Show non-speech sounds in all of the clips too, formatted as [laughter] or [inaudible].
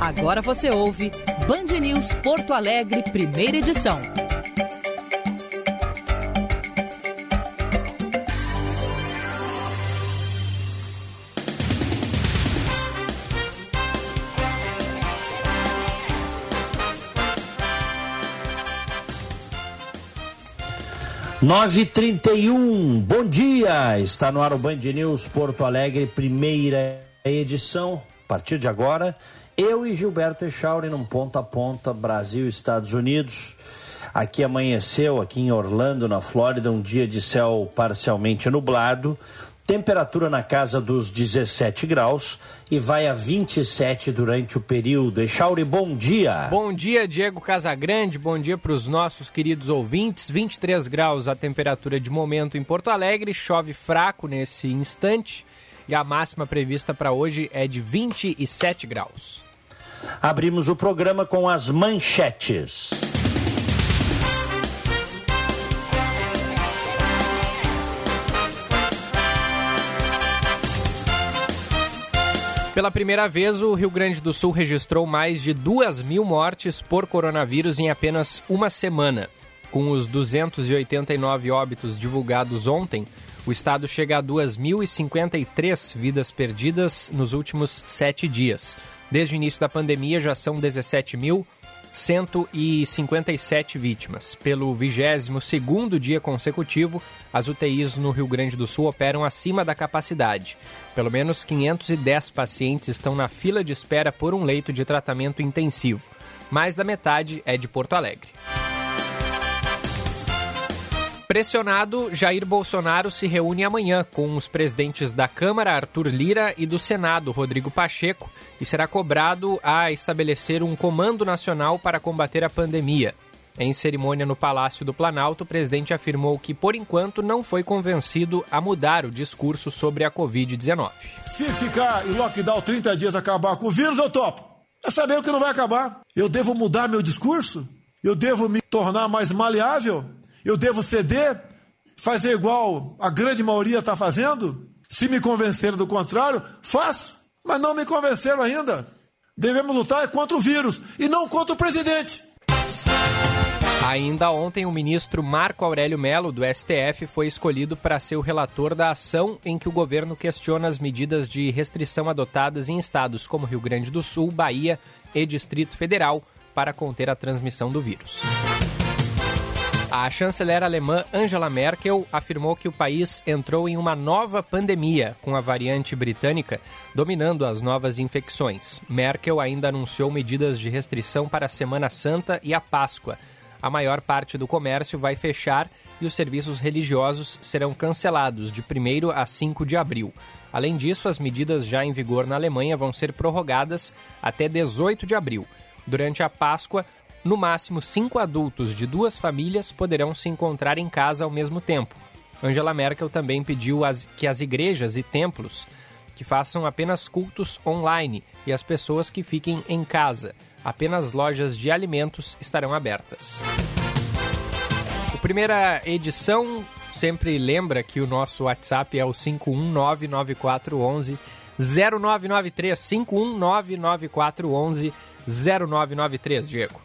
Agora você ouve Band News Porto Alegre, primeira edição. Nove trinta e um, bom dia, está no ar o Band News Porto Alegre, primeira edição, a partir de agora, eu e Gilberto Echauri num ponta a ponta, Brasil Estados Unidos. Aqui amanheceu, aqui em Orlando, na Flórida, um dia de céu parcialmente nublado. Temperatura na casa dos 17 graus e vai a 27 durante o período. Echauri, bom dia. Bom dia, Diego Casagrande. Bom dia para os nossos queridos ouvintes. 23 graus a temperatura de momento em Porto Alegre. Chove fraco nesse instante e a máxima prevista para hoje é de 27 graus. Abrimos o programa com as manchetes. Pela primeira vez, o Rio Grande do Sul registrou mais de 2 mil mortes por coronavírus em apenas uma semana. Com os 289 óbitos divulgados ontem, o estado chega a 2.053 vidas perdidas nos últimos sete dias. Desde o início da pandemia já são 17.157 vítimas. Pelo 22º dia consecutivo, as UTIs no Rio Grande do Sul operam acima da capacidade. Pelo menos 510 pacientes estão na fila de espera por um leito de tratamento intensivo. Mais da metade é de Porto Alegre. Pressionado, Jair Bolsonaro se reúne amanhã com os presidentes da Câmara, Arthur Lira, e do Senado, Rodrigo Pacheco, e será cobrado a estabelecer um comando nacional para combater a pandemia. Em cerimônia no Palácio do Planalto, o presidente afirmou que, por enquanto, não foi convencido a mudar o discurso sobre a Covid-19. Se ficar em lockdown 30 dias acabar com o vírus, eu topo. É saber o que não vai acabar. Eu devo mudar meu discurso? Eu devo me tornar mais maleável? Eu devo ceder? Fazer igual a grande maioria está fazendo? Se me convenceram do contrário, faço. Mas não me convenceram ainda. Devemos lutar contra o vírus e não contra o presidente. Ainda ontem, o ministro Marco Aurélio Melo, do STF, foi escolhido para ser o relator da ação em que o governo questiona as medidas de restrição adotadas em estados como Rio Grande do Sul, Bahia e Distrito Federal para conter a transmissão do vírus. A chanceler alemã Angela Merkel afirmou que o país entrou em uma nova pandemia, com a variante britânica dominando as novas infecções. Merkel ainda anunciou medidas de restrição para a Semana Santa e a Páscoa. A maior parte do comércio vai fechar e os serviços religiosos serão cancelados de 1 a 5 de abril. Além disso, as medidas já em vigor na Alemanha vão ser prorrogadas até 18 de abril. Durante a Páscoa, no máximo, cinco adultos de duas famílias poderão se encontrar em casa ao mesmo tempo. Angela Merkel também pediu que as igrejas e templos que façam apenas cultos online e as pessoas que fiquem em casa. Apenas lojas de alimentos estarão abertas. O primeira edição sempre lembra que o nosso WhatsApp é o 5199411 0993 5199411 0993, Diego.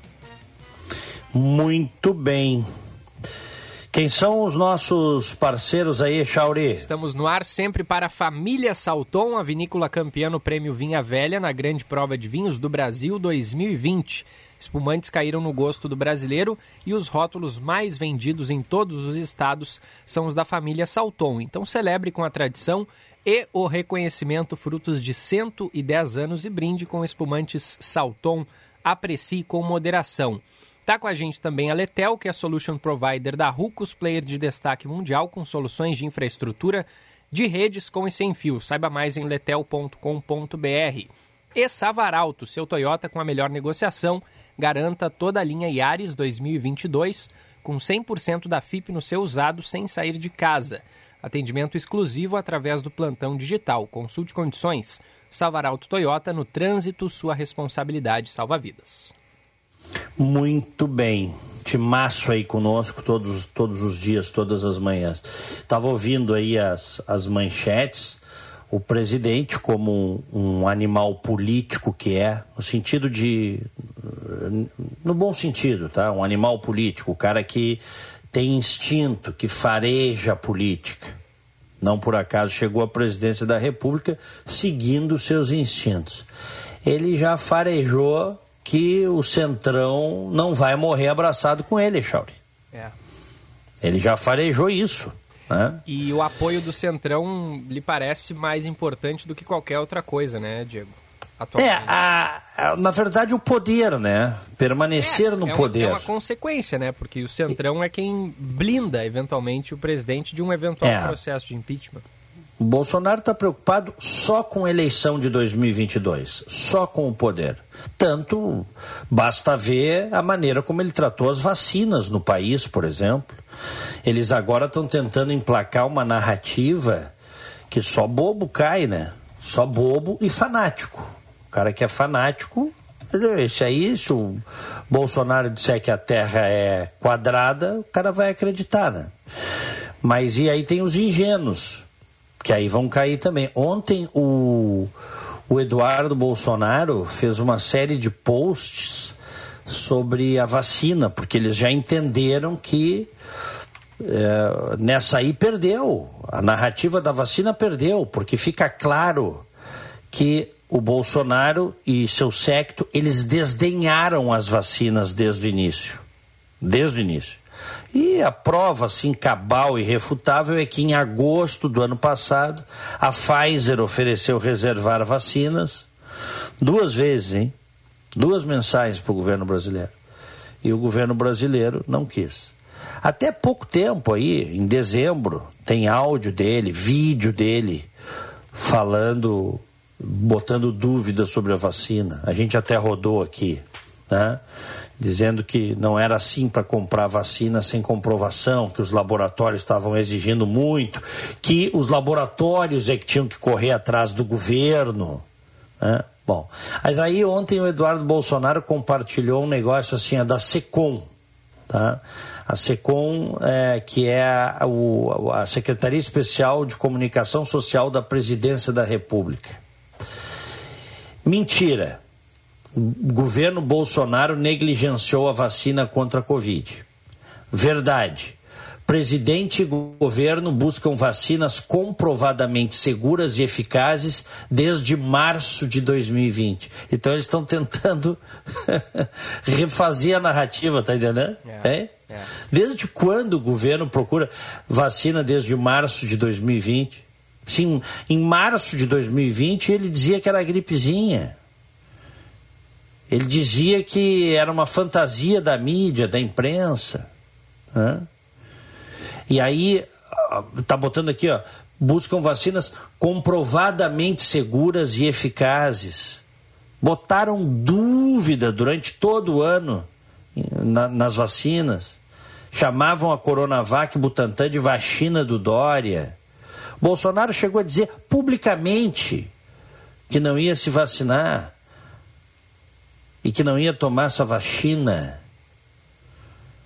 Muito bem. Quem são os nossos parceiros aí, Chauri? Estamos no ar sempre para a Família Salton, a vinícola campeã no Prêmio Vinha Velha na Grande Prova de Vinhos do Brasil 2020. Espumantes caíram no gosto do brasileiro e os rótulos mais vendidos em todos os estados são os da família Salton. Então celebre com a tradição e o reconhecimento frutos de 110 anos e brinde com espumantes Salton. Aprecie com moderação. Está com a gente também a Letel, que é a solution provider da Rucos, player de destaque mundial com soluções de infraestrutura de redes com e sem fio. Saiba mais em letel.com.br. E Savaralto, seu Toyota com a melhor negociação. Garanta toda a linha Yaris 2022 com 100% da FIP no seu usado sem sair de casa. Atendimento exclusivo através do plantão digital. Consulte condições. Savaralto Toyota no trânsito, sua responsabilidade salva vidas. Muito bem. Timaço aí conosco todos, todos os dias, todas as manhãs. Estava ouvindo aí as, as manchetes. o presidente como um, um, animal político que é, no sentido de. no bom sentido, tá? Um animal político, o cara que tem instinto, que fareja a política. Não por acaso chegou à presidência da República seguindo seus instintos. Ele já farejou que o Centrão não vai morrer abraçado com ele, Chauri. É. Ele já farejou isso. Né? E o apoio do Centrão lhe parece mais importante do que qualquer outra coisa, né, Diego? É, a, a, na verdade, o poder, né? Permanecer é, no é poder. Uma, é uma consequência, né? Porque o Centrão é quem blinda, eventualmente, o presidente de um eventual é. processo de impeachment. O Bolsonaro está preocupado só com a eleição de 2022, só com o poder. Tanto basta ver a maneira como ele tratou as vacinas no país, por exemplo. Eles agora estão tentando emplacar uma narrativa que só bobo cai, né? Só bobo e fanático. O cara que é fanático, esse aí, se o Bolsonaro disser que a Terra é quadrada, o cara vai acreditar, né? Mas e aí tem os ingênuos, que aí vão cair também. Ontem o, o Eduardo Bolsonaro fez uma série de posts sobre a vacina, porque eles já entenderam que é, nessa aí perdeu. A narrativa da vacina perdeu, porque fica claro que o Bolsonaro e seu secto, eles desdenharam as vacinas desde o início. Desde o início. E a prova, assim, cabal e refutável é que em agosto do ano passado, a Pfizer ofereceu reservar vacinas duas vezes, hein? Duas mensagens para o governo brasileiro. E o governo brasileiro não quis. Até pouco tempo aí, em dezembro, tem áudio dele, vídeo dele, falando, botando dúvidas sobre a vacina. A gente até rodou aqui, né? Dizendo que não era assim para comprar vacina sem comprovação, que os laboratórios estavam exigindo muito, que os laboratórios é que tinham que correr atrás do governo. Né? Bom, mas aí ontem o Eduardo Bolsonaro compartilhou um negócio assim, a da SECOM, tá? a SECOM, é, que é a, a Secretaria Especial de Comunicação Social da Presidência da República. Mentira. O governo Bolsonaro negligenciou a vacina contra a Covid. Verdade. Presidente e governo buscam vacinas comprovadamente seguras e eficazes desde março de 2020. Então eles estão tentando [laughs] refazer a narrativa, tá entendendo? É. é? É. Desde quando o governo procura vacina desde março de 2020? Sim, em março de 2020 ele dizia que era gripezinha. Ele dizia que era uma fantasia da mídia, da imprensa. Né? E aí, tá botando aqui, ó, buscam vacinas comprovadamente seguras e eficazes. Botaram dúvida durante todo o ano na, nas vacinas. Chamavam a Coronavac Butantan de vacina do Dória. Bolsonaro chegou a dizer publicamente que não ia se vacinar e que não ia tomar essa vacina.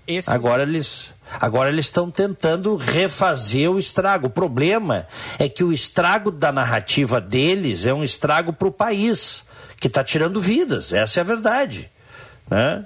Esse... Agora eles agora eles estão tentando refazer o estrago. O problema é que o estrago da narrativa deles é um estrago para o país que está tirando vidas. Essa é a verdade, né?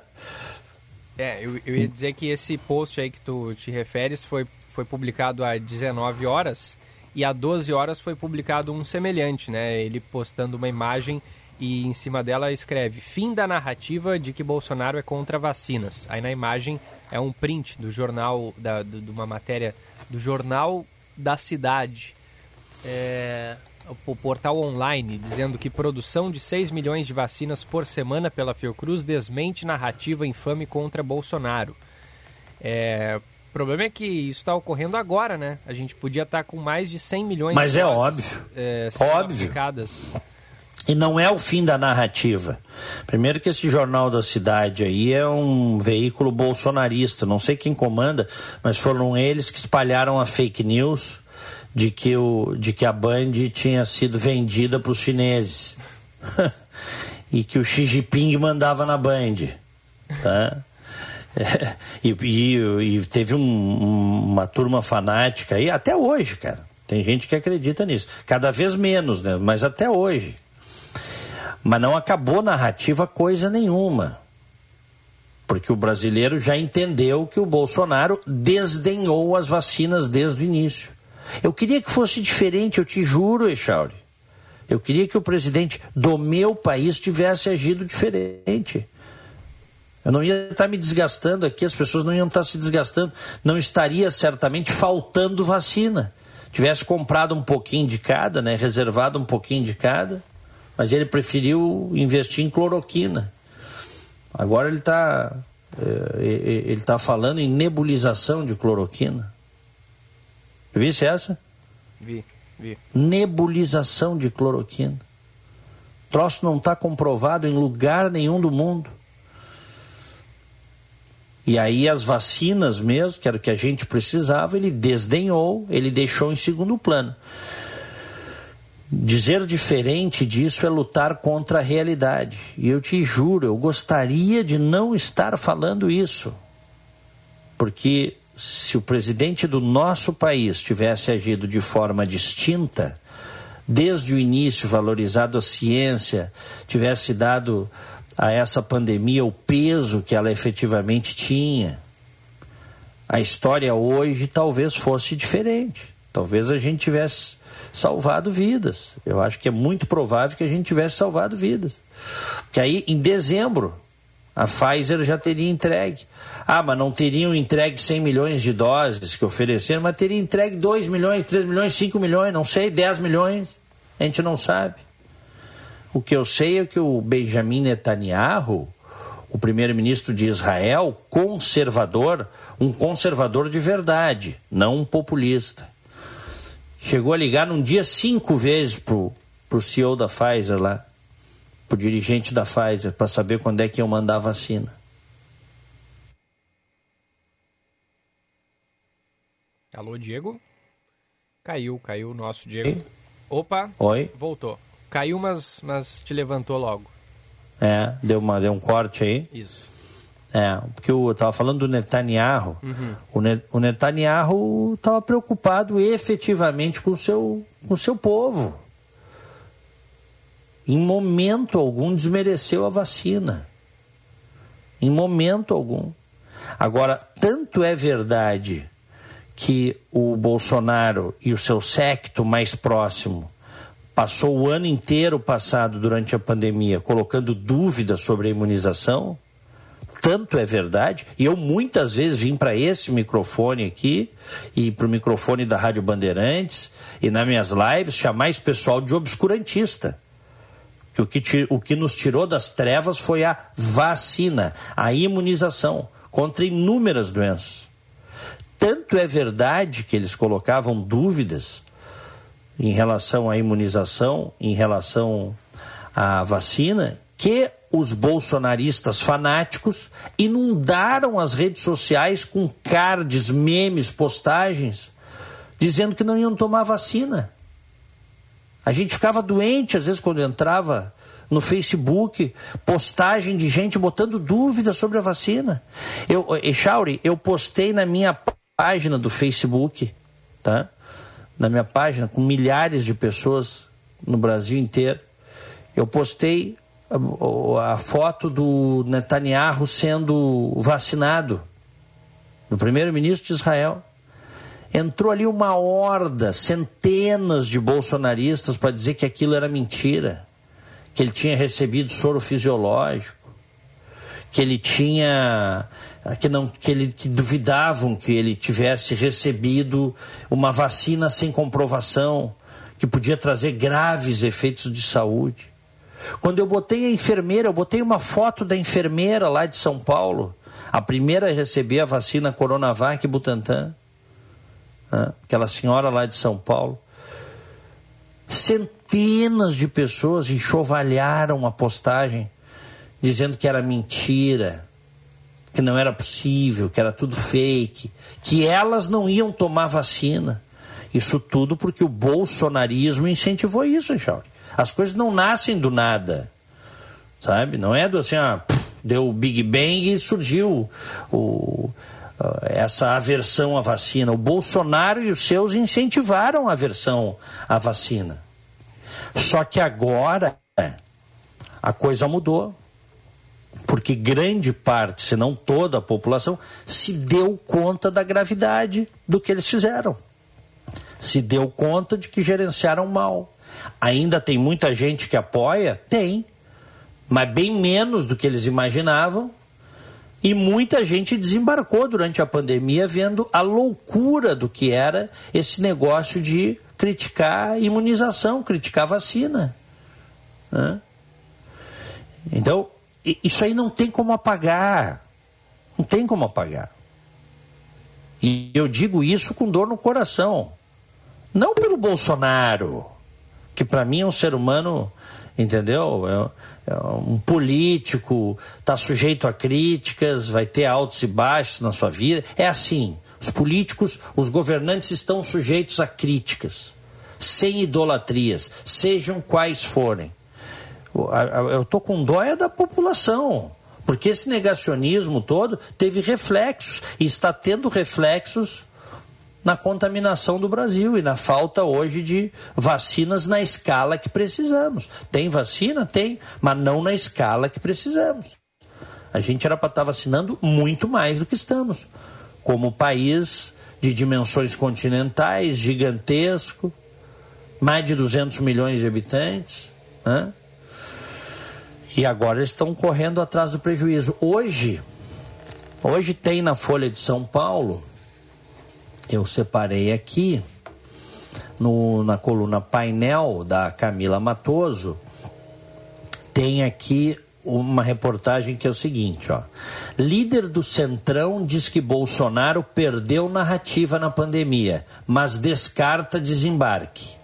É, eu, eu ia dizer que esse post aí que tu te referes foi, foi publicado às 19 horas e às 12 horas foi publicado um semelhante, né? Ele postando uma imagem e em cima dela escreve fim da narrativa de que Bolsonaro é contra vacinas. Aí na imagem é um print do jornal, da, do, de uma matéria do Jornal da Cidade. É, o portal online dizendo que produção de 6 milhões de vacinas por semana pela Fiocruz desmente narrativa infame contra Bolsonaro. É, o problema é que isso está ocorrendo agora, né? A gente podia estar tá com mais de 100 milhões Mas de é óbvio. É, óbvio. Aplicadas. E não é o fim da narrativa. Primeiro que esse jornal da cidade aí é um veículo bolsonarista. Não sei quem comanda, mas foram eles que espalharam a fake news de que, o, de que a Band tinha sido vendida para os chineses. [laughs] e que o Xi Jinping mandava na Band. Tá? É, [laughs] e, e, e, teve um, uma turma fanática aí, até hoje, cara. Tem gente que acredita nisso. Cada vez menos, né? Mas até hoje. Mas não acabou narrativa coisa nenhuma. Porque o brasileiro já entendeu que o Bolsonaro desdenhou as vacinas desde o início. Eu queria que fosse diferente, eu te juro, Echauri. Eu queria que o presidente do meu país tivesse agido diferente. Eu não ia estar me desgastando aqui, as pessoas não iam estar se desgastando, não estaria certamente faltando vacina. Tivesse comprado um pouquinho de cada, né, reservado um pouquinho de cada, mas ele preferiu investir em cloroquina. Agora ele está eh, ele está falando em nebulização de cloroquina. Visse essa? Vi, vi. Nebulização de cloroquina. O troço não está comprovado em lugar nenhum do mundo. E aí as vacinas mesmo, que era o que a gente precisava, ele desdenhou, ele deixou em segundo plano. Dizer diferente disso é lutar contra a realidade. E eu te juro, eu gostaria de não estar falando isso. Porque se o presidente do nosso país tivesse agido de forma distinta, desde o início valorizado a ciência, tivesse dado a essa pandemia o peso que ela efetivamente tinha, a história hoje talvez fosse diferente. Talvez a gente tivesse salvado vidas. Eu acho que é muito provável que a gente tivesse salvado vidas. Porque aí, em dezembro, a Pfizer já teria entregue. Ah, mas não teriam entregue 100 milhões de doses que ofereceram, mas teria entregue 2 milhões, 3 milhões, 5 milhões, não sei, 10 milhões. A gente não sabe. O que eu sei é que o Benjamin Netanyahu, o primeiro-ministro de Israel, conservador, um conservador de verdade, não um populista, chegou a ligar num dia cinco vezes pro, pro CEO da Pfizer lá para o dirigente da Pfizer para saber quando é que iam mandar a vacina. Alô, Diego? Caiu, caiu o nosso Diego. Opa! Oi? Voltou. Caiu, mas, mas te levantou logo. É, deu, uma, deu um corte aí. Isso. É, porque eu estava falando do Netanyahu. Uhum. O, ne, o Netanyahu estava preocupado efetivamente com o seu, com o seu povo em momento algum desmereceu a vacina. Em momento algum. Agora, tanto é verdade que o Bolsonaro e o seu secto mais próximo passou o ano inteiro passado durante a pandemia colocando dúvidas sobre a imunização, tanto é verdade, e eu muitas vezes vim para esse microfone aqui e para o microfone da Rádio Bandeirantes e nas minhas lives chamar esse pessoal de obscurantista que o que, o que nos tirou das trevas foi a vacina, a imunização contra inúmeras doenças. Tanto é verdade que eles colocavam dúvidas em relação à imunização, em relação à vacina, que os bolsonaristas fanáticos inundaram as redes sociais com cards, memes, postagens, dizendo que não iam tomar vacina. A gente ficava doente, às vezes, quando entrava no Facebook, postagem de gente botando dúvidas sobre a vacina. Eu, Echauri, eu postei na minha página do Facebook, tá? Na minha página, com milhares de pessoas no Brasil inteiro. Eu postei a, foto do Netanyahu sendo vacinado, do primeiro-ministro de Israel entrou ali uma horda, centenas de bolsonaristas para dizer que aquilo era mentira, que ele tinha recebido soro fisiológico, que ele tinha que não que ele que duvidavam que ele tivesse recebido uma vacina sem comprovação, que podia trazer graves efeitos de saúde. Quando eu botei a enfermeira, eu botei uma foto da enfermeira lá de São Paulo, a primeira a receber a vacina Coronavac Butantan né? aquela senhora lá de São Paulo. Centenas de pessoas enxovalharam a postagem dizendo que era mentira, que não era possível, que era tudo fake, que elas não iam tomar vacina. Isso tudo porque o bolsonarismo incentivou isso, Charles. As coisas não nascem do nada, sabe? Não é do assim, ah, deu o Big Bang e surgiu o, essa aversão à vacina. O Bolsonaro e os seus incentivaram a aversão à vacina. Só que agora a coisa mudou. Porque grande parte, se não toda a população, se deu conta da gravidade do que eles fizeram. Se deu conta de que gerenciaram mal. Ainda tem muita gente que apoia? Tem. Mas bem menos do que eles imaginavam e muita gente desembarcou durante a pandemia vendo a loucura do que era esse negócio de criticar imunização, criticar vacina. Né? Então, isso aí não tem como apagar. Não tem como apagar. E eu digo isso com dor no coração. Não pelo Bolsonaro, que para mim é um ser humano, entendeu? É, é um político, está sujeito a críticas, vai ter altos e baixos na sua vida. É assim. Os políticos, os governantes estão sujeitos a críticas, sem idolatrias, sejam quais forem. Eu estou com dó é da população, porque esse negacionismo todo teve reflexos e está tendo reflexos na contaminação do Brasil e na falta hoje de vacinas na escala que precisamos. Tem vacina? Tem, mas não na escala que precisamos. A gente era para estar tá vacinando muito mais do que estamos. Como país de dimensões continentais, gigantesco, mais de 200 milhões de habitantes. Né? E agora eles estão correndo atrás do prejuízo. Hoje, hoje tem na Folha de São Paulo eu separei aqui no, na coluna painel da Camila Matoso, tem aqui uma reportagem que é o seguinte, ó. Líder do Centrão diz que Bolsonaro perdeu narrativa na pandemia, mas descarta desembarque.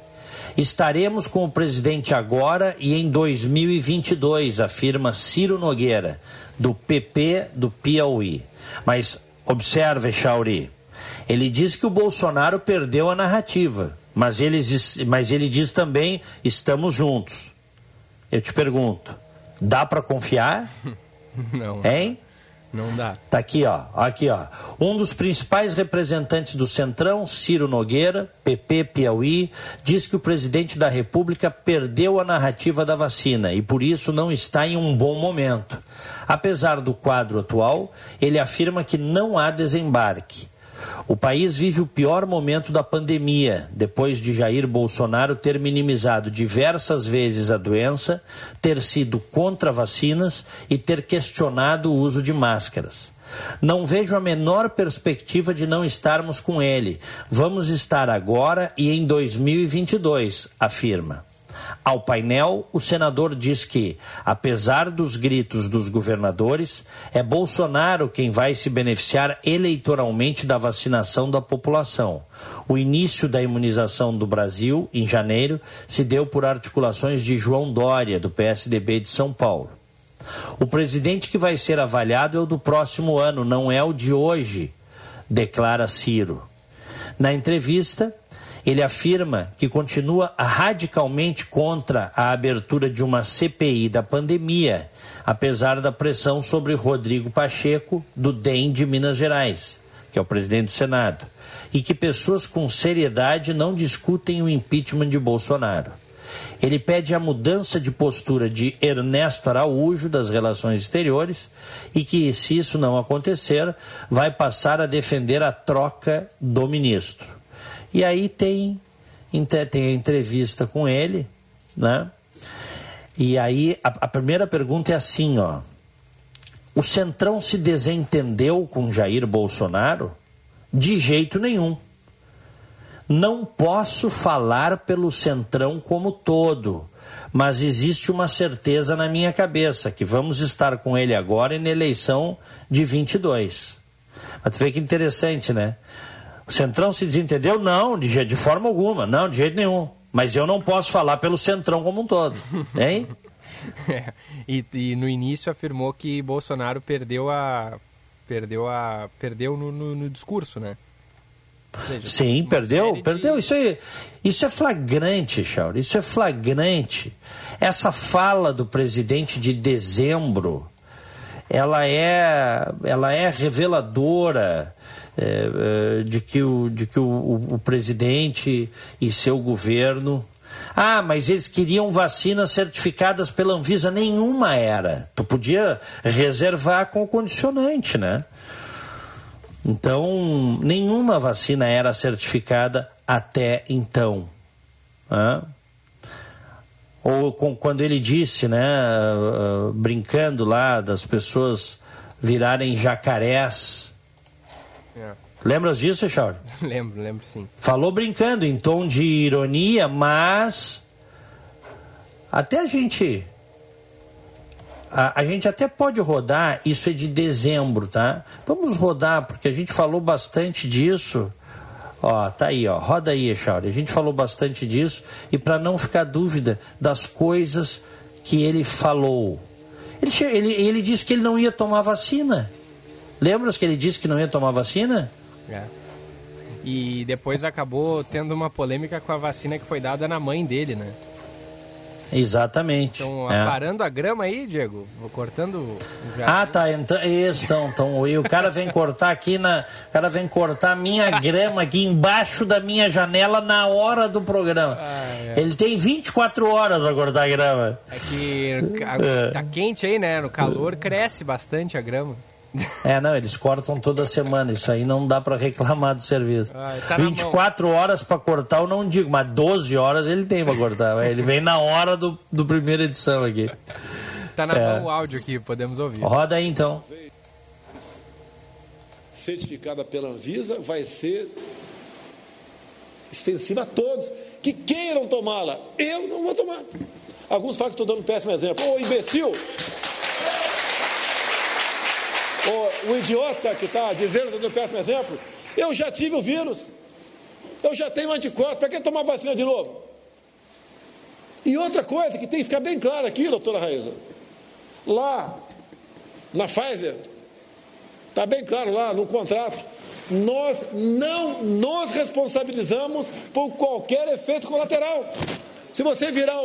Estaremos com o presidente agora e em 2022, afirma Ciro Nogueira, do PP do Piauí. Mas observe, Chauri, ele diz que o Bolsonaro perdeu a narrativa, mas ele, mas ele diz também: estamos juntos. Eu te pergunto, dá para confiar? [laughs] Não. Hein? Não dá. Tá aqui, ó. Aqui, ó. Um dos principais representantes do Centrão, Ciro Nogueira, PP Piauí, diz que o presidente da República perdeu a narrativa da vacina e por isso não está em um bom momento. Apesar do quadro atual, ele afirma que não há desembarque. O país vive o pior momento da pandemia, depois de Jair Bolsonaro ter minimizado diversas vezes a doença, ter sido contra vacinas e ter questionado o uso de máscaras. Não vejo a menor perspectiva de não estarmos com ele. Vamos estar agora e em 2022, afirma. Ao painel, o senador diz que, apesar dos gritos dos governadores, é Bolsonaro quem vai se beneficiar eleitoralmente da vacinação da população. O início da imunização do Brasil, em janeiro, se deu por articulações de João Dória, do PSDB de São Paulo. O presidente que vai ser avaliado é o do próximo ano, não é o de hoje, declara Ciro. Na entrevista, ele afirma que continua radicalmente contra a abertura de uma CPI da pandemia, apesar da pressão sobre Rodrigo Pacheco, do DEM de Minas Gerais, que é o presidente do Senado, e que pessoas com seriedade não discutem o impeachment de Bolsonaro. Ele pede a mudança de postura de Ernesto Araújo das relações exteriores e que, se isso não acontecer, vai passar a defender a troca do ministro. E aí tem, tem a entrevista com ele, né? E aí a, a primeira pergunta é assim, ó. O Centrão se desentendeu com Jair Bolsonaro? De jeito nenhum. Não posso falar pelo Centrão como todo, mas existe uma certeza na minha cabeça que vamos estar com ele agora e na eleição de 22. Mas tu vê que interessante, né? O Centrão se desentendeu? Não, de, de forma alguma, não, de jeito nenhum. Mas eu não posso falar pelo Centrão como um todo, [laughs] hein? é, e, e, no início afirmou que Bolsonaro perdeu a perdeu a perdeu no, no, no discurso, né? Seja, Sim, perdeu, perdeu. De... Isso, é, isso é flagrante, Chauri. Isso é flagrante. Essa fala do presidente de dezembro ela é, ela é reveladora é, é, de que, o, de que o, o presidente e seu governo ah, mas eles queriam vacinas certificadas pela Anvisa. Nenhuma era. Tu podia reservar com o condicionante, né? Então, nenhuma vacina era certificada até então. Né? Ou com, quando ele disse, né, uh, brincando lá das pessoas virarem jacarés. É. Lembras disso, Charles? [laughs] lembro, lembro sim. Falou brincando, em tom de ironia, mas até a gente a, a, gente até pode rodar, isso é de dezembro, tá? Vamos rodar, porque a gente falou bastante disso. Ó, tá aí, ó. Roda aí, Chauri. A gente falou bastante disso e para não ficar dúvida das coisas que ele falou. Ele, ele, ele disse que ele não ia tomar vacina. Lembra que ele disse que não ia tomar vacina? É. E depois acabou tendo uma polêmica com a vacina que foi dada na mãe dele, né? Exatamente. Estão é. aparando a grama aí, Diego? Vou cortando já. Ah, tá. Isso, então, então, e o cara vem cortar aqui na. O cara vem cortar a minha grama aqui embaixo da minha janela na hora do programa. Ah, é. Ele tem 24 horas para cortar a grama. É que a, tá quente aí, né? No calor cresce bastante a grama. [laughs] É, não, eles cortam toda semana. Isso aí não dá para reclamar do serviço. Ah, tá 24 horas para cortar, eu não digo, mas 12 horas ele tem para cortar. Ele vem na hora do, do primeira edição aqui. Tá na é. mão o áudio aqui, podemos ouvir. Roda aí então. Certificada pela Anvisa, vai ser extensiva a todos que queiram tomá-la. Eu não vou tomar. Alguns falam que estou dando um péssimo exemplo. Ô imbecil! O, o idiota que está dizendo do péssimo exemplo, eu já tive o vírus, eu já tenho anticorpos, para que tomar vacina de novo? E outra coisa que tem que ficar bem claro aqui, doutora Raíza, lá na Pfizer, está bem claro lá no contrato, nós não nos responsabilizamos por qualquer efeito colateral. Se você virar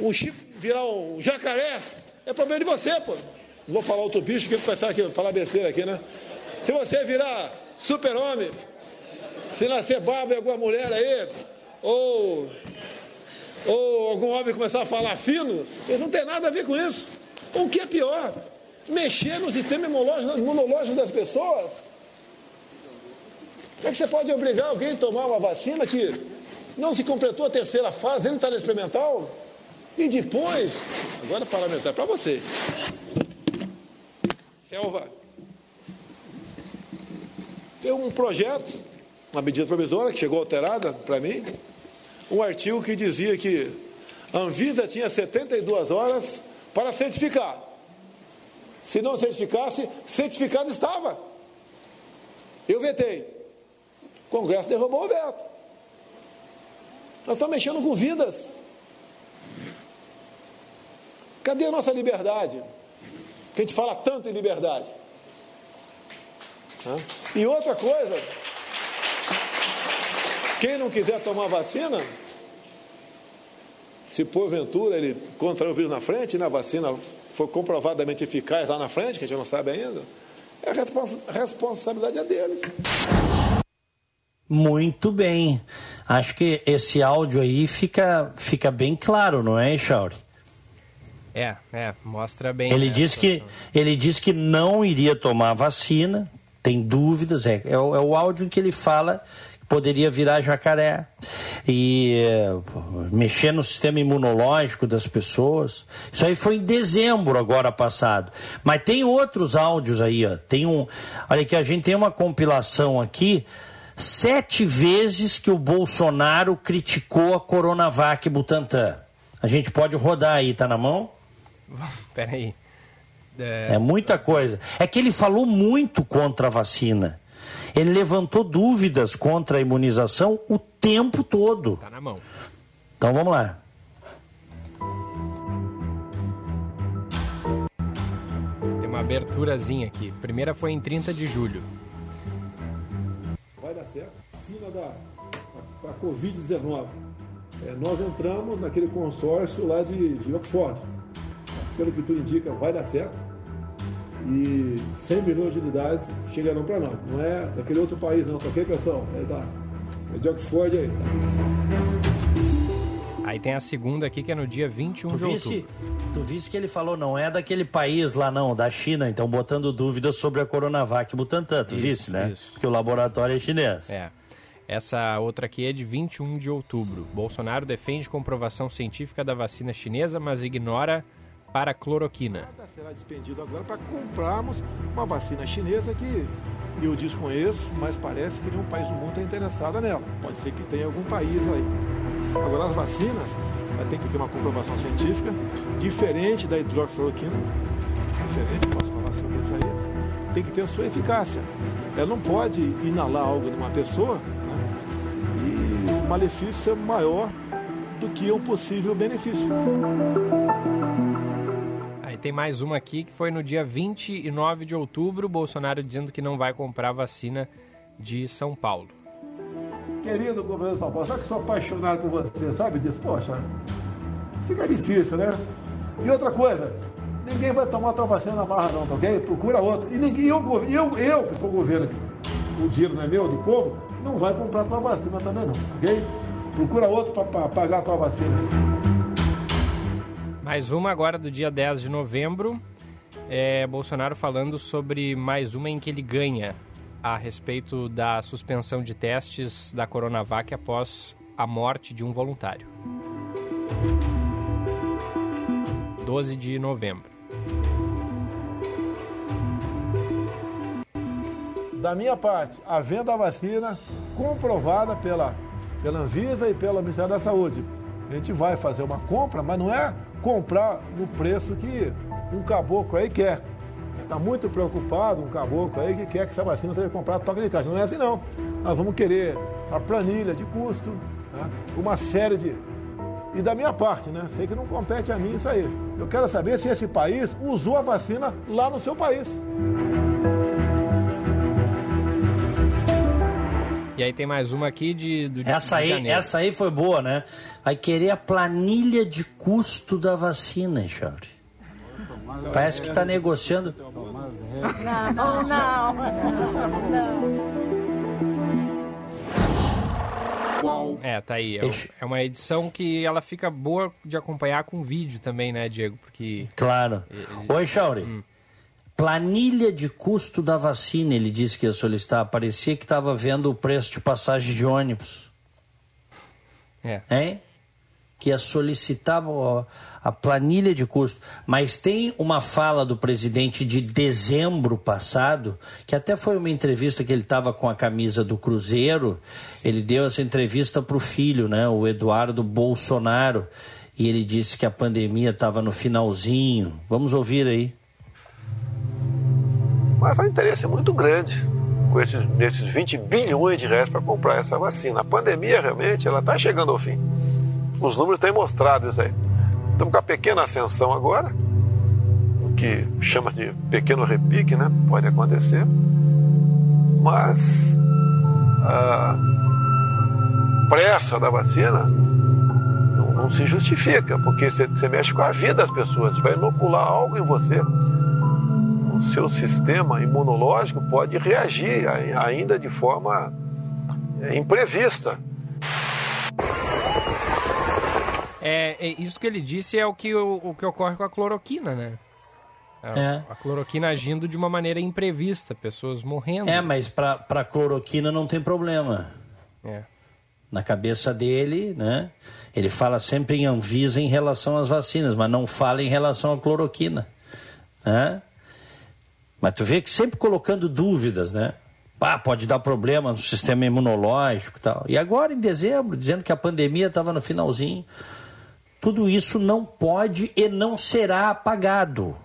um chip, virar um jacaré, é problema de você, pô. Não vou falar outro bicho que ele pensar aqui, falar besteira aqui, né? Se você virar super-homem, se nascer barba em alguma mulher aí, ou, ou algum homem começar a falar fino, eles não tem nada a ver com isso. O que é pior? Mexer no sistema imunológico, das pessoas. Como é que você pode obrigar alguém a tomar uma vacina que não se completou a terceira fase, ele está na experimental? E depois, agora parlamentar para vocês selva. Tem um projeto, uma medida provisória que chegou alterada para mim, um artigo que dizia que a Anvisa tinha 72 horas para certificar. Se não certificasse, certificado estava. Eu vetei. O Congresso derrubou o veto. Nós estamos mexendo com vidas. Cadê a nossa liberdade? Que a gente fala tanto em liberdade. E outra coisa, quem não quiser tomar vacina, se porventura ele contrair o vírus na frente, e na vacina for comprovadamente eficaz lá na frente, que a gente não sabe ainda, a respons responsabilidade é dele. Muito bem. Acho que esse áudio aí fica, fica bem claro, não é, Chauri? É, é, mostra bem. Ele, né, diz que, ele diz que não iria tomar vacina, tem dúvidas, é, é, o, é o áudio em que ele fala que poderia virar jacaré e é, mexer no sistema imunológico das pessoas. Isso aí foi em dezembro agora passado. Mas tem outros áudios aí, ó. Tem um, olha que a gente tem uma compilação aqui sete vezes que o Bolsonaro criticou a Coronavac Butantan. A gente pode rodar aí, tá na mão? [laughs] Peraí. É... é muita coisa. É que ele falou muito contra a vacina. Ele levantou dúvidas contra a imunização o tempo todo. Tá na mão. Então vamos lá. Tem uma aberturazinha aqui. Primeira foi em 30 de julho. Vai dar certo. Vacina da, da Covid-19. É, nós entramos naquele consórcio lá de, de Oxford pelo que tu indica, vai dar certo. e 100 milhões de unidades chegarão para nós. Não é daquele outro país, não, tá ok, pessoal? É, da, é de Oxford aí. Aí tem a segunda aqui que é no dia 21 Tu de visse, outubro. tu visse que ele falou, não é daquele país lá não, da China, então botando dúvidas sobre a Coronavac Butantan, tu Isso, visse, né? isso. Porque o laboratório é chinês. É. Essa outra aqui é de 21 de outubro. Bolsonaro defende comprovação científica da vacina chinesa, mas ignora para a cloroquina. Será despendido agora para comprarmos uma vacina chinesa que eu desconheço, mas parece que nenhum país do mundo está interessado nela. Pode ser que tenha algum país aí. Agora, as vacinas ter que ter uma comprovação científica diferente da hidroxicloroquina. Diferente, posso falar sobre isso aí. Tem que ter a sua eficácia. Ela não pode inalar algo numa pessoa né, e o malefício é maior do que um possível benefício. Tem mais uma aqui que foi no dia 29 de outubro, Bolsonaro dizendo que não vai comprar vacina de São Paulo. Querido governo de São Paulo, sabe que sou apaixonado por você, sabe disso? Poxa, fica difícil, né? E outra coisa, ninguém vai tomar tua vacina na barra não, tá ok? Procura outro. E ninguém, eu, eu, eu que sou governo, o dinheiro não é meu, do povo, não vai comprar tua vacina também não, ok? Procura outro para pagar tua vacina. Mais uma agora do dia 10 de novembro, é Bolsonaro falando sobre mais uma em que ele ganha a respeito da suspensão de testes da Coronavac após a morte de um voluntário. 12 de novembro. Da minha parte, a vacina comprovada pela, pela Anvisa e pelo Ministério da Saúde, a gente vai fazer uma compra, mas não é comprar no preço que um caboclo aí quer. Está muito preocupado um caboclo aí que quer que essa vacina seja comprada toca de caixa. Não é assim não. Nós vamos querer a planilha de custo, tá? uma série de. E da minha parte, né? Sei que não compete a mim isso aí. Eu quero saber se esse país usou a vacina lá no seu país. E aí tem mais uma aqui de, do, Essa de aí, janeiro. essa aí foi boa, né? Vai querer a planilha de custo da vacina, Chauri. Parece que está negociando. Não, não, não. É, tá aí. É, é uma edição que ela fica boa de acompanhar com vídeo também, né, Diego? Porque Claro. Oi, Chauri. Planilha de custo da vacina, ele disse que ia solicitar. Parecia que estava vendo o preço de passagem de ônibus. é, hein? Que ia solicitar a planilha de custo. Mas tem uma fala do presidente de dezembro passado, que até foi uma entrevista que ele estava com a camisa do Cruzeiro. Ele deu essa entrevista para o filho, né, o Eduardo Bolsonaro, e ele disse que a pandemia estava no finalzinho. Vamos ouvir aí. Mas há um interesse muito grande com esses, nesses 20 bilhões de reais para comprar essa vacina. A pandemia realmente ela está chegando ao fim. Os números têm mostrado isso aí. Estamos com a pequena ascensão agora, o que chama de pequeno repique, né? Pode acontecer. Mas a pressa da vacina não, não se justifica, porque você você mexe com a vida das pessoas, vai inocular algo em você seu sistema imunológico pode reagir ai- ainda de forma é, imprevista. É, é, isso que ele disse é o que, o, o que ocorre com a cloroquina, né? A, É. a cloroquina agindo de uma maneira imprevista, pessoas morrendo. É, mas para cloroquina não tem problema. É. na cabeça dele, né? Ele fala sempre em Anvisa em relação às vacinas, mas não fala em relação à cloroquina, né? Mas tu vê que sempre colocando dúvidas, né? Ah, pode dar problema no sistema imunológico e tal. E agora, em dezembro, dizendo que a pandemia estava no finalzinho. Tudo isso não pode e não será apagado,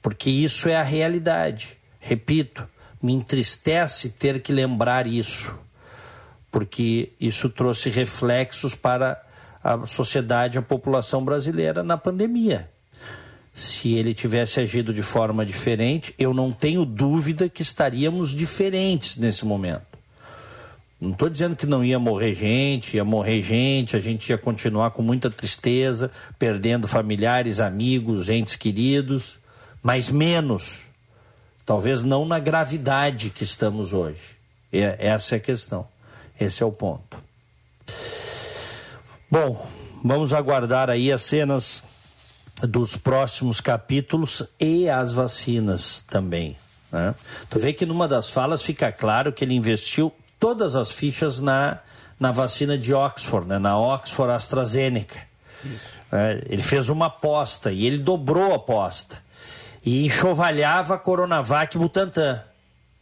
porque isso é a realidade. Repito, me entristece ter que lembrar isso porque isso trouxe reflexos para a sociedade, a população brasileira na pandemia. Se ele tivesse agido de forma diferente, eu não tenho dúvida que estaríamos diferentes nesse momento. Não estou dizendo que não ia morrer gente, ia morrer gente, a gente ia continuar com muita tristeza, perdendo familiares, amigos, entes queridos, mas menos. Talvez não na gravidade que estamos hoje. É, essa é a questão. Esse é o ponto. Bom, vamos aguardar aí as cenas dos próximos capítulos e as vacinas também. Né? Tu vê que numa das falas fica claro que ele investiu todas as fichas na, na vacina de Oxford, né? na Oxford AstraZeneca. É, ele fez uma aposta e ele dobrou a aposta. E enxovalhava a Coronavac Butantan,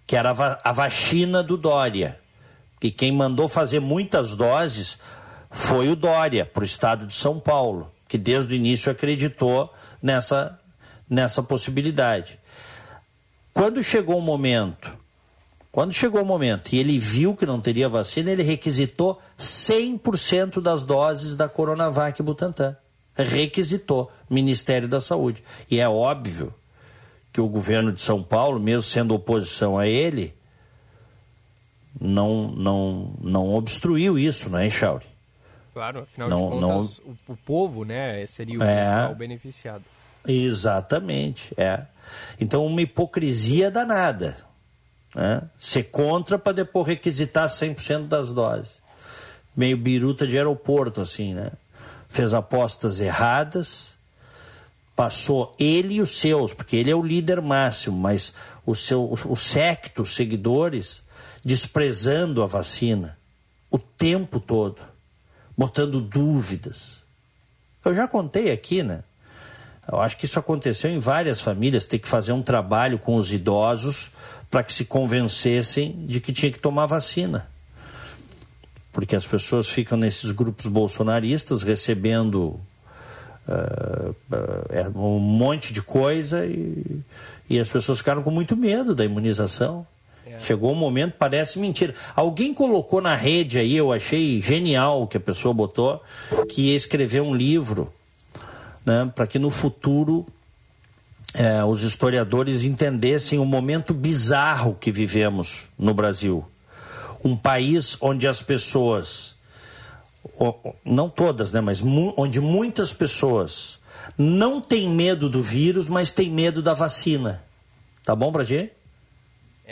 que era a vacina do Dória. Que quem mandou fazer muitas doses foi o Dória, para o estado de São Paulo, que desde o início acreditou nessa, nessa possibilidade. Quando chegou o momento quando chegou o momento e ele viu que não teria vacina, ele requisitou 100% das doses da Coronavac Butantan. Requisitou Ministério da Saúde. E é óbvio que o governo de São Paulo, mesmo sendo oposição a ele, não, não, não obstruiu isso, não é, Chauri? Claro, afinal não, de contas, não... o, o, povo né, seria o é... principal beneficiado. Exatamente, é. Então, uma hipocrisia danada né? Ser contra para depois requisitar 100% das doses. Meio biruta de aeroporto, assim, né? Fez apostas erradas, passou ele e os seus, porque ele é o líder máximo, mas o seu, o secto, os seguidores, desprezando a vacina o tempo todo, botando dúvidas. Eu já contei aqui, né? Eu acho que isso aconteceu em várias famílias, ter que fazer um trabalho com os idosos para que se convencessem de que tinha que tomar vacina. Porque as pessoas ficam nesses grupos bolsonaristas recebendo uh, uh, um monte de coisa e, e as pessoas ficaram com muito medo da imunização. É. Chegou um momento, parece mentira. Alguém colocou na rede aí, eu achei genial que a pessoa botou, que ia escrever um livro né, para que no futuro é, os historiadores entendessem o momento bizarro que vivemos no Brasil. Um país onde as pessoas, não todas, né, mas onde muitas pessoas não têm medo do vírus, mas têm medo da vacina. Tá bom pra ti?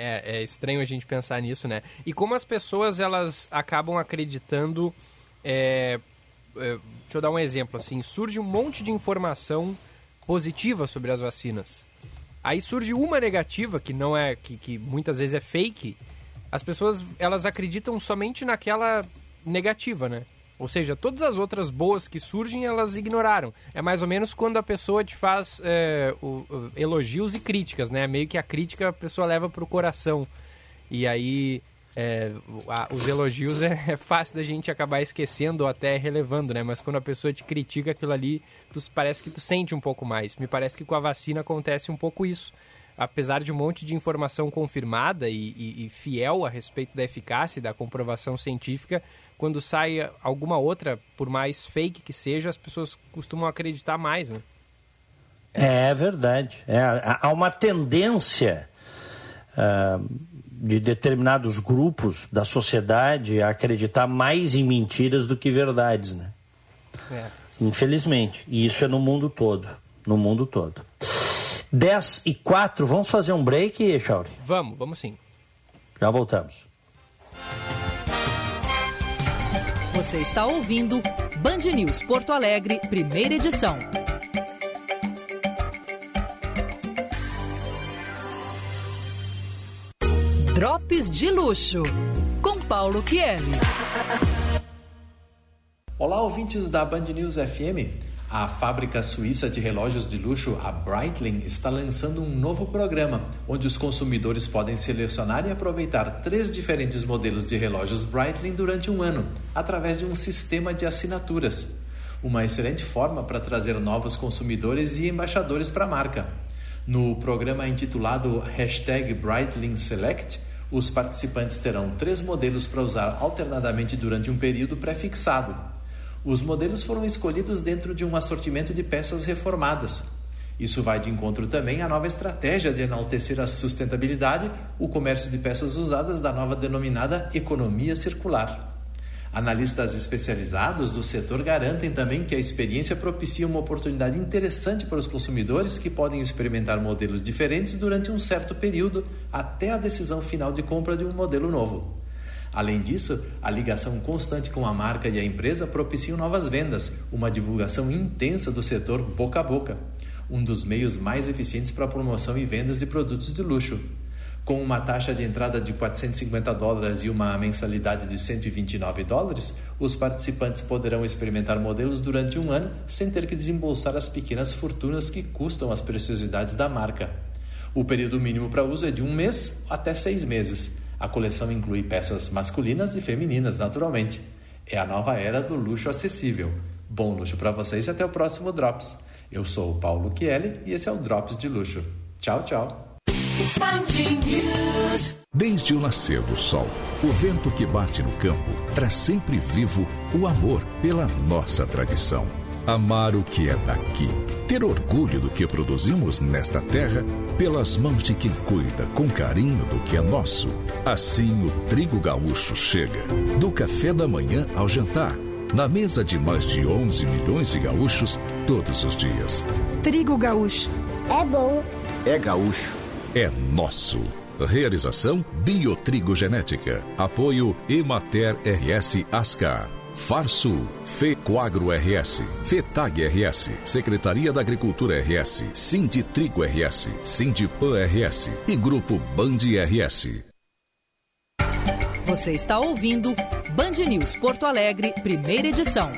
É, é estranho a gente pensar nisso, né? E como as pessoas elas acabam acreditando. É, é, deixa eu dar um exemplo assim: surge um monte de informação positiva sobre as vacinas. Aí surge uma negativa, que não é que, que muitas vezes é fake. As pessoas elas acreditam somente naquela negativa, né? Ou seja, todas as outras boas que surgem, elas ignoraram. É mais ou menos quando a pessoa te faz é, o, elogios e críticas, né? Meio que a crítica a pessoa leva para o coração. E aí é, a, os elogios [laughs] é, é, fácil da gente acabar esquecendo ou até relevando, né? Mas quando a pessoa te critica aquilo ali, tu, parece que tu sente um pouco mais. Me parece que com a vacina acontece um pouco isso. Apesar de um monte de informação confirmada e, e, e fiel a respeito da eficácia e da comprovação científica, quando sai alguma outra, por mais fake que seja, as pessoas costumam acreditar mais, né? É verdade. É, há uma tendência. Uh de determinados grupos da sociedade a acreditar mais em mentiras do que verdades, né? É. Infelizmente. E isso é no mundo todo. No mundo todo. 10 e 4, vamos fazer um break, Chauri? Vamos, vamos sim. Já voltamos. Você está ouvindo Band News Porto Alegre, primeira edição. Drops de Luxo, com Paulo Kieli. Olá, ouvintes da Band News FM. A fábrica suíça de relógios de luxo, a Breitling, está lançando um novo programa onde os consumidores podem selecionar e aproveitar três diferentes modelos de relógios Breitling durante um ano, através de um sistema de assinaturas. Uma excelente forma para trazer novos consumidores e embaixadores para a marca. No programa intitulado Hashtag Breitling Select, os participantes terão três modelos para usar alternadamente durante um período pré-fixado. Os modelos foram escolhidos dentro de um assortimento de peças reformadas. Isso vai de encontro também à nova estratégia de enaltecer a sustentabilidade, o comércio de peças usadas da nova denominada economia circular. Analistas especializados do setor garantem também que a experiência propicia uma oportunidade interessante para os consumidores que podem experimentar modelos diferentes durante um certo período até a decisão final de compra de um modelo novo. Além disso, a ligação constante com a marca e a empresa propicia novas vendas, uma divulgação intensa do setor boca a boca, um dos meios mais eficientes para a promoção e vendas de produtos de luxo. Com uma taxa de entrada de 450 dólares e uma mensalidade de 129 dólares, os participantes poderão experimentar modelos durante um ano sem ter que desembolsar as pequenas fortunas que custam as preciosidades da marca. O período mínimo para uso é de um mês até seis meses. A coleção inclui peças masculinas e femininas, naturalmente. É a nova era do luxo acessível. Bom luxo para vocês e até o próximo Drops. Eu sou o Paulo Chielli e esse é o Drops de Luxo. Tchau, tchau. Desde o nascer do sol, o vento que bate no campo traz sempre vivo o amor pela nossa tradição. Amar o que é daqui. Ter orgulho do que produzimos nesta terra pelas mãos de quem cuida com carinho do que é nosso. Assim o trigo gaúcho chega. Do café da manhã ao jantar. Na mesa de mais de 11 milhões de gaúchos todos os dias. Trigo gaúcho. É bom. É gaúcho. É nosso. Realização Biotrigo Genética. Apoio Emater RS Ascar. Farsul, Fecoagro RS, Fetag RS, Secretaria da Agricultura RS, Sinditrigo RS, Sindipan RS e Grupo Band RS. Você está ouvindo Band News Porto Alegre, primeira edição.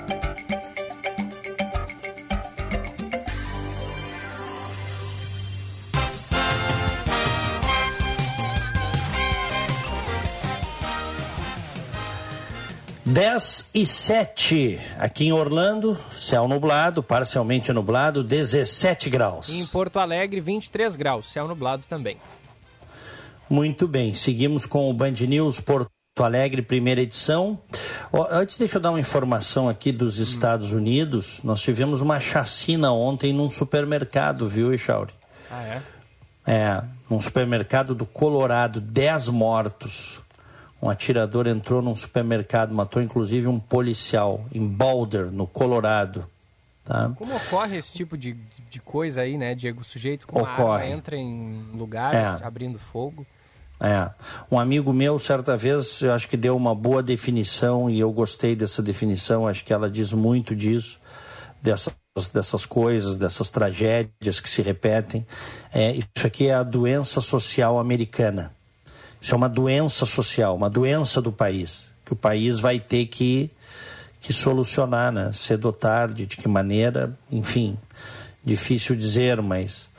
Dez e sete aqui em Orlando, céu nublado, parcialmente nublado, 17 graus. Em Porto Alegre, 23 graus, céu nublado também. Muito bem, seguimos com o Band News Porto Alegre, primeira edição. Antes, deixa eu dar uma informação aqui dos Estados Unidos. Nós tivemos uma chacina ontem num supermercado, viu, Echauri? Ah, é? É, num supermercado do Colorado, 10 mortos. Um atirador entrou num supermercado, matou inclusive um policial em Boulder, no Colorado. Tá? Como ocorre esse tipo de, de coisa aí, né, Diego? O sujeito com Ocorre. arma entra em lugar É. abrindo fogo. É. Um amigo meu, certa vez, eu acho que deu uma boa definição e eu gostei dessa definição. Acho que ela diz muito disso, dessas, dessas coisas, dessas tragédias que se repetem. É, isso aqui é a doença social americana. Isso é uma doença social, uma doença do país, que o país vai ter que, que solucionar, né? Cedo ou tarde, de que maneira, enfim, difícil dizer, mas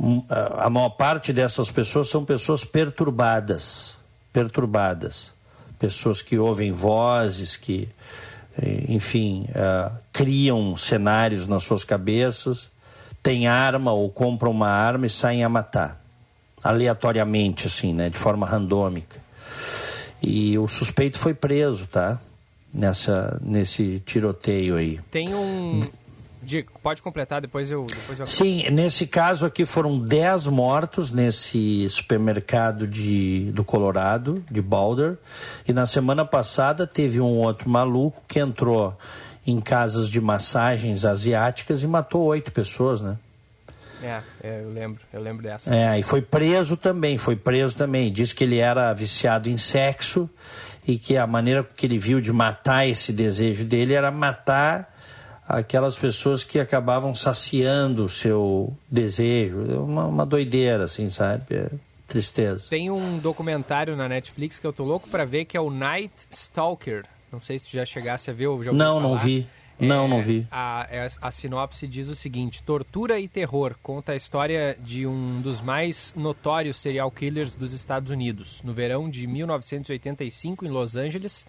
hum, a maior parte dessas pessoas são pessoas perturbadas, perturbadas, pessoas que ouvem vozes, que, eh, enfim, ah, criam cenários nas suas cabeças, têm arma ou compram uma arma e saem a matar, aleatoriamente, assim, né, de forma randômica. E o suspeito foi preso, tá? Nessa, nesse tiroteio aí. Tem um. Diego, pode completar, depois eu. Depois eu... Sim, nesse caso aqui foram 10 mortos nesse supermercado de, do Colorado, de Boulder. E na semana passada teve um outro maluco que entrou em casas de massagens asiáticas e matou oito pessoas, né? É, é, eu lembro, eu lembro dessa. É, e foi preso também, foi preso também. Diz que ele era viciado em sexo e que a maneira que ele viu de matar esse desejo dele era matar aquelas pessoas que acabavam saciando o seu desejo. É uma, uma doideira, assim, sabe? É tristeza. Tem um documentário na Netflix que eu tô louco pra ver, que é o Night Stalker. Não sei se tu já chegasse a ver ou já ouviu Não, não falar. vi. Não, não vi. A, é- a sinopse diz o seguinte: Tortura e terror conta a história de um dos mais notórios serial killers dos Estados Unidos. No verão de 1985, em Los Angeles,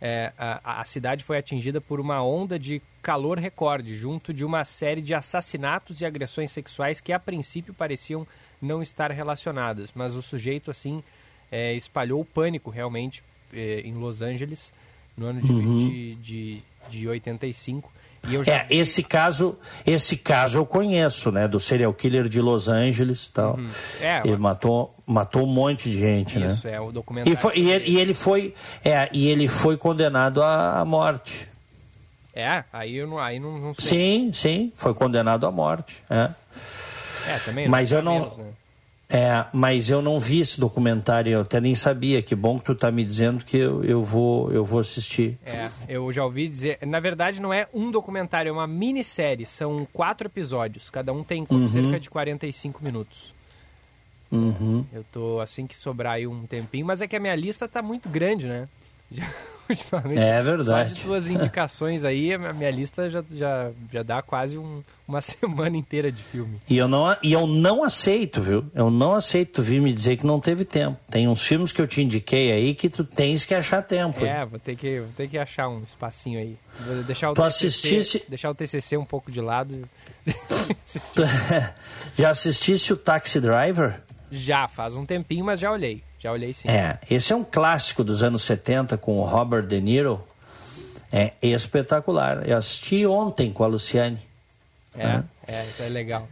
é, a, a cidade foi atingida por uma onda de calor recorde, junto de uma série de assassinatos e agressões sexuais que a princípio pareciam não estar relacionadas, mas o sujeito assim é, espalhou o pânico realmente é, em Los Angeles no ano de, Uhum. de, de, de 85 já... É, esse caso, esse caso eu conheço, né? Do serial killer de Los Angeles tal. Uhum. É, ele matou, matou um monte de gente, Isso, né? Isso, é o documentário. E, foi, e, ele, e, ele, foi, é, e ele foi condenado à, à morte. É, aí eu não, aí não, não sei. Sim, sim, foi condenado à morte. É, é também. Mas eu não. Menos, né? É, mas eu não vi esse documentário, eu até nem sabia. Que bom que tu tá me dizendo que eu, eu, vou, eu vou assistir. É, eu já ouvi dizer. Na verdade, não é um documentário, é uma minissérie. São quatro episódios. Cada um tem uhum. cerca de 45 minutos. Uhum. Eu tô assim que sobrar aí um tempinho, mas é que a minha lista tá muito grande, né? [laughs] Já, ultimamente. É verdade. Só de tuas indicações aí, a minha lista já, já, já dá quase um, uma [laughs] semana inteira de filme. E eu, não, e eu não aceito, viu? Eu não aceito tu vir me dizer que não teve tempo. Tem uns filmes que eu te indiquei aí que tu tens que achar tempo. É, vou ter que, vou ter que achar um espacinho aí. Vou deixar o tu TCC, assistisse... Deixar o TCC um pouco de lado. [laughs] [laughs] já assistisse o Taxi Driver? Já, faz um tempinho, mas já olhei. Já olhei sim. É, esse é um clássico dos anos 70 com o Robert De Niro. É espetacular. Eu assisti ontem com a Luciane. É, tá? é, isso é legal.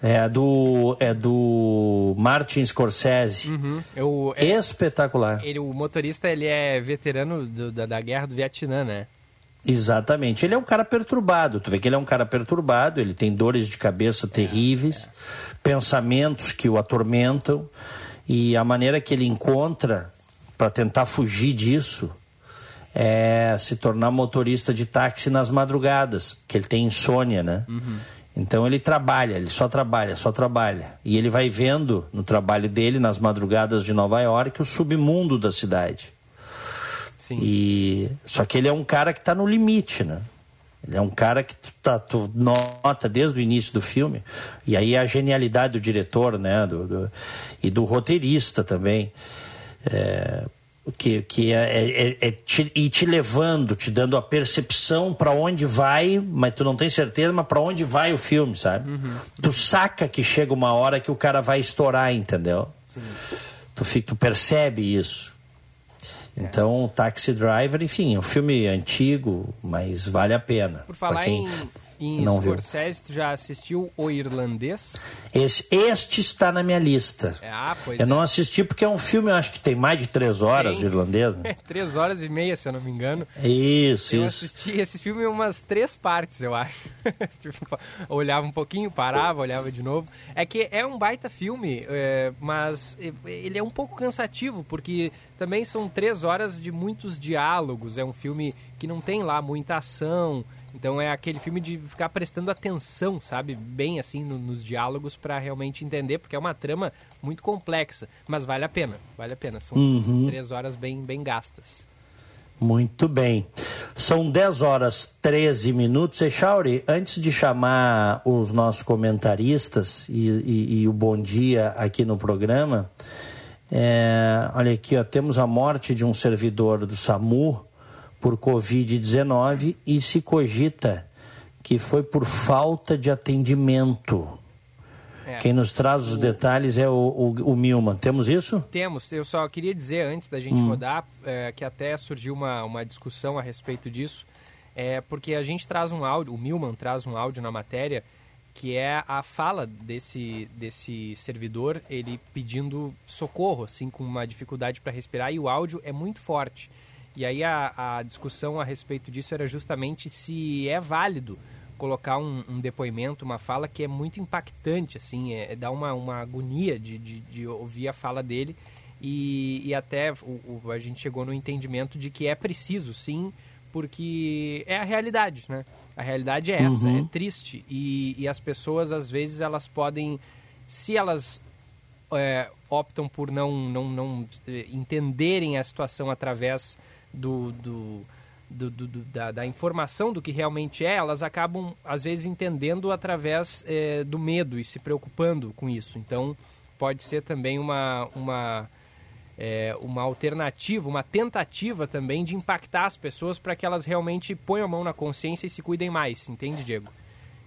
É do, é do Martin Scorsese. Uhum. Eu, é, espetacular. Ele, o motorista ele é veterano do, da, da guerra do Vietnã, né? Exatamente. Ele é um cara perturbado. Tu vê que ele é um cara perturbado, ele tem dores de cabeça terríveis, é. pensamentos que o atormentam. E a maneira que ele encontra para tentar fugir disso é se tornar motorista de táxi nas madrugadas, que ele tem insônia, né? Uhum. Então ele trabalha, ele só trabalha, só trabalha. E ele vai vendo no trabalho dele, nas madrugadas de Nova York, o submundo da cidade. Sim. E só que ele é um cara que está no limite, né? Ele é um cara que tu, tá, tu nota desde o início do filme. E aí a genialidade do diretor, né? Do, do e do roteirista também. É, que, que é, é, é, é te, ir te levando, te dando a percepção para onde vai, mas tu não tem certeza, mas para onde vai o filme, sabe? Uhum. Tu saca que chega uma hora que o cara vai estourar, entendeu? Sim. Tu, tu percebe isso. Então, Taxi Driver, enfim, é um filme antigo, mas vale a pena. Por falar quem... em em não Scorsese, viu. tu já assistiu O Irlandês? Esse, este está na minha lista. É, ah, pois eu é. não assisti porque é um filme, eu acho que tem mais de três horas, tem. irlandês. Né? [laughs] três horas e meia, se eu não me engano. Isso, eu isso. Eu assisti esse filme em umas três partes, eu acho. [laughs] tipo, olhava um pouquinho, parava, olhava de novo. É que é um baita filme, é, mas ele é um pouco cansativo, porque também são três horas de muitos diálogos. É um filme que não tem lá muita ação. Então é aquele filme de ficar prestando atenção, sabe? Bem assim no, nos diálogos para realmente entender, porque é uma trama muito complexa. Mas vale a pena, vale a pena. São uhum. três horas bem, bem gastas. Muito bem. São 10 horas 13 minutos. Echauri, antes de chamar os nossos comentaristas e, e, e o bom dia aqui no programa, é, olha aqui, ó, temos a morte de um servidor do SAMU por Covid-19 e se cogita que foi por falta de atendimento. É. Quem nos traz os detalhes é o, o, o, Milman. Temos isso? Temos. Eu só queria dizer, antes da gente hum. rodar, é, que até surgiu uma, uma discussão a respeito disso, é, porque a gente traz um áudio, o Milman traz um áudio na matéria, que é a fala desse, desse servidor, ele pedindo socorro, assim, com uma dificuldade para respirar, e o áudio é muito forte. E aí a, a discussão a respeito disso era justamente se é válido colocar um, um, depoimento, uma fala que é muito impactante, assim, é, é dá uma, uma agonia de, de, de, ouvir a fala dele e, e até o, o, a gente chegou no entendimento de que é preciso, sim, porque é a realidade, né? A realidade é essa, uhum. é triste e, e, as pessoas às vezes elas podem, se elas é, optam por não, não, não eh, entenderem a situação através do, do, do, do da, da, informação do que realmente é, elas acabam, às vezes, entendendo através é, do medo e se preocupando com isso. Então, pode ser também uma, uma, é, uma alternativa, uma tentativa também de impactar as pessoas para que elas realmente ponham a mão na consciência e se cuidem mais, entende, Diego?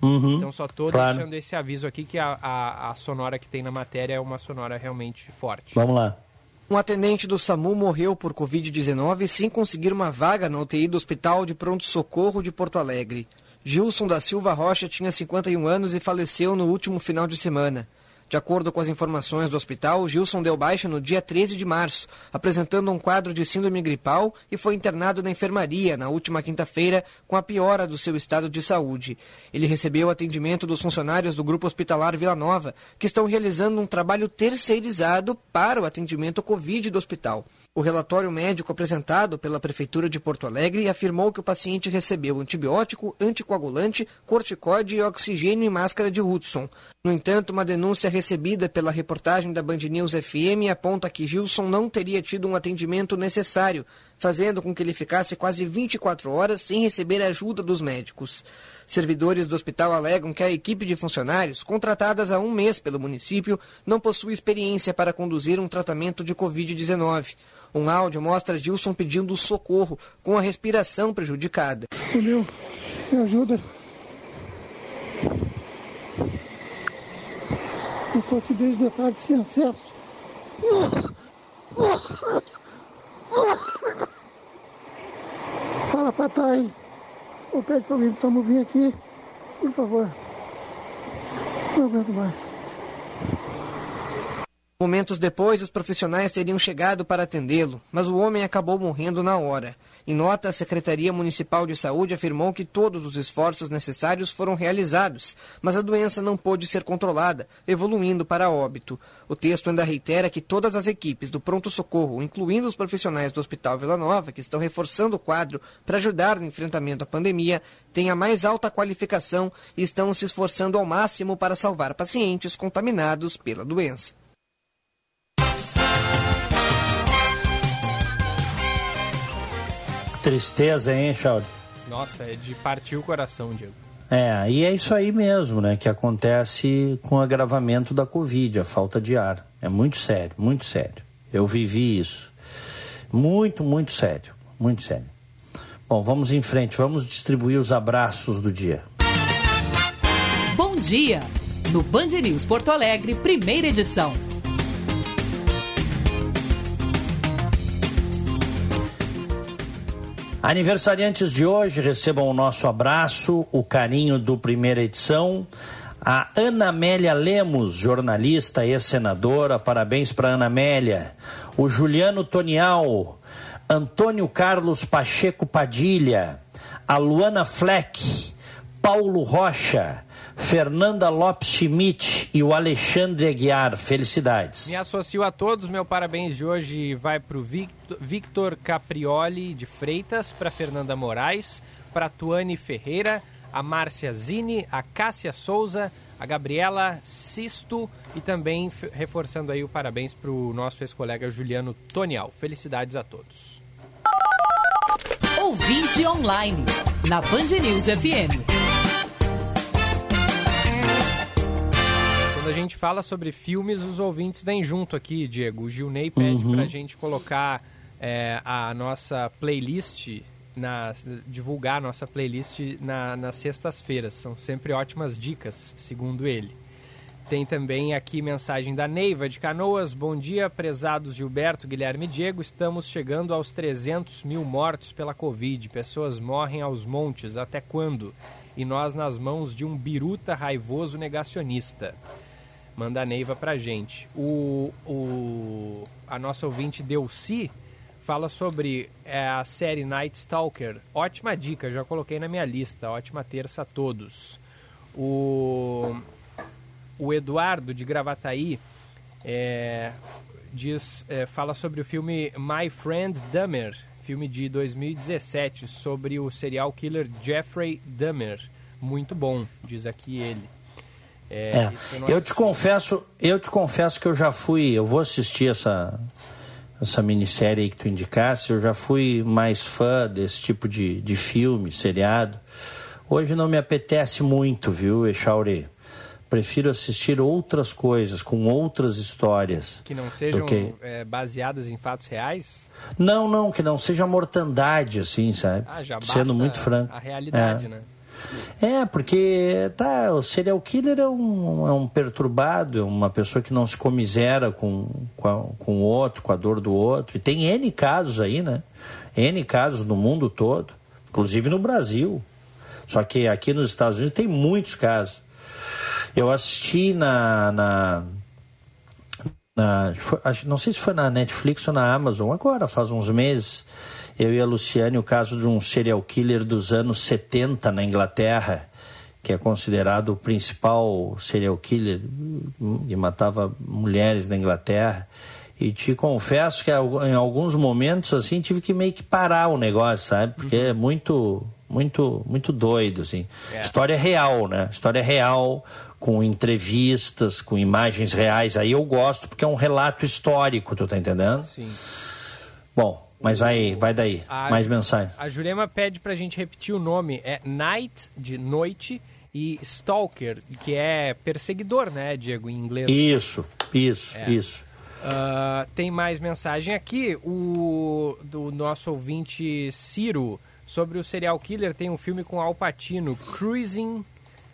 Uhum, então só estou claro. deixando esse aviso aqui que a, a, a sonora que tem na matéria é uma sonora realmente forte. Vamos lá. Um atendente do SAMU morreu por Covid-19 sem conseguir uma vaga na UTI do Hospital de Pronto Socorro de Porto Alegre. Gilson da Silva Rocha tinha 51 anos e faleceu no último final de semana. De acordo com as informações do hospital, Gilson deu baixa no dia 13 de março, apresentando um quadro de síndrome gripal e foi internado na enfermaria na última quinta-feira com a piora do seu estado de saúde. Ele recebeu atendimento dos funcionários do Grupo Hospitalar Vila Nova, que estão realizando um trabalho terceirizado para o atendimento Covid do hospital. O relatório médico apresentado pela Prefeitura de Porto Alegre afirmou que o paciente recebeu antibiótico, anticoagulante, corticoide e oxigênio e máscara de Hudson. No entanto, uma denúncia recebida pela reportagem da Band News FM aponta que Gilson não teria tido um atendimento necessário, fazendo com que ele ficasse quase 24 horas sem receber ajuda dos médicos. Servidores do hospital alegam que a equipe de funcionários, contratadas há um mês pelo município, não possui experiência para conduzir um tratamento de Covid-19. Um áudio mostra Gilson pedindo socorro, com a respiração prejudicada. Meu, me ajuda. Eu estou aqui desde a tarde sem acesso. Fala, papai. Ou pede para alguém do SAMU vir aqui, por favor. Não aguento mais. Momentos depois, os profissionais teriam chegado para atendê-lo, mas o homem acabou morrendo na hora. Em nota, a Secretaria Municipal de Saúde afirmou que todos os esforços necessários foram realizados, mas a doença não pôde ser controlada, evoluindo para óbito. O texto ainda reitera que todas as equipes do pronto-socorro, incluindo os profissionais do Hospital Vila Nova, que estão reforçando o quadro para ajudar no enfrentamento à pandemia, têm a mais alta qualificação e estão se esforçando ao máximo para salvar pacientes contaminados pela doença. Tristeza, hein, Chauri? Nossa, é de partir o coração, Diego. É, e é isso aí mesmo, né, que acontece com o agravamento da Covid, a falta de ar. É muito sério, muito sério. Eu vivi isso. Muito, muito sério, muito sério. Bom, vamos em frente, vamos distribuir os abraços do dia. Bom dia! No Band News Porto Alegre, primeira edição. Aniversariantes de hoje recebam o nosso abraço, o carinho do primeira edição. A Ana Amélia Lemos, jornalista e senadora, parabéns para Ana Amélia. O Juliano Tonial, Antônio Carlos Pacheco Padilha, a Luana Fleck, Paulo Rocha, Fernanda Lopes Schmidt e o Alexandre Aguiar. Felicidades. Me associo a todos. Meu parabéns de hoje vai para o Victor, Caprioli de Freitas, para Fernanda Moraes, para Tuane Ferreira, a Márcia Zini, a Cássia Souza, a Gabriela Sisto e também reforçando aí o parabéns para o nosso ex-colega Juliano Tonial. Felicidades a todos. Ouvinte online, na Band News FM. Quando a gente fala sobre filmes, os ouvintes vêm junto aqui, Diego. O Gilney pede uhum. para a gente colocar é, a nossa playlist, na, divulgar a nossa playlist na, nas sextas-feiras. São sempre ótimas dicas, segundo ele. Tem também aqui mensagem da Neiva de Canoas. Bom dia, prezados Gilberto, Guilherme e Diego. Estamos chegando aos 300 mil mortos pela Covid. Pessoas morrem aos montes. Até quando? E nós nas mãos de um biruta raivoso negacionista manda a Neiva pra gente. O, o, a nossa ouvinte Delci fala sobre é, a série Night Stalker. Ótima dica, já coloquei na minha lista. Ótima terça a todos. O, o Eduardo de Gravataí é, diz, é, fala sobre o filme My Friend Dahmer, filme de 2017, sobre o serial killer Jeffrey Dahmer. Muito bom, diz aqui ele. É, é. Eu te confesso, eu te confesso que eu já fui, eu vou assistir essa essa minissérie aí que tu indicasse, eu já fui mais fã desse tipo de, de filme, seriado. Hoje não me apetece muito, viu, Echauri? Prefiro assistir outras coisas, com outras histórias. Que não sejam que... é, baseadas em fatos reais? Não, não, que não seja mortandade, assim, sabe? Ah, já Sendo muito franco. A realidade, é. né? É, porque tá, o serial killer é um, é um perturbado, é uma pessoa que não se comisera com, com, com o outro, com a dor do outro. E tem N casos aí, né? N casos no mundo todo, inclusive no Brasil. Só que aqui nos Estados Unidos tem muitos casos. Eu assisti na. na, na não sei se foi na Netflix ou na Amazon, agora, faz uns meses. Eu e a Luciane, o caso de um serial killer dos anos 70 na Inglaterra, que é considerado o principal serial killer que matava mulheres na Inglaterra. E te confesso que em alguns momentos assim tive que meio que parar o negócio, sabe? Porque uhum. é muito muito muito doido assim. É. História real, né? História real com entrevistas, com imagens reais. Aí eu gosto porque é um relato histórico, tu tá entendendo? Sim. Bom, mas vai, vai daí. A, Mais mensagem. A Jurema pede pra gente repetir o nome. É Night, de noite, e Stalker, que é perseguidor, né, Diego, em inglês. Isso, isso, é. isso. Uh, tem mais mensagem aqui. O do nosso ouvinte Ciro sobre o serial killer tem um filme com Al Pacino, Cruising,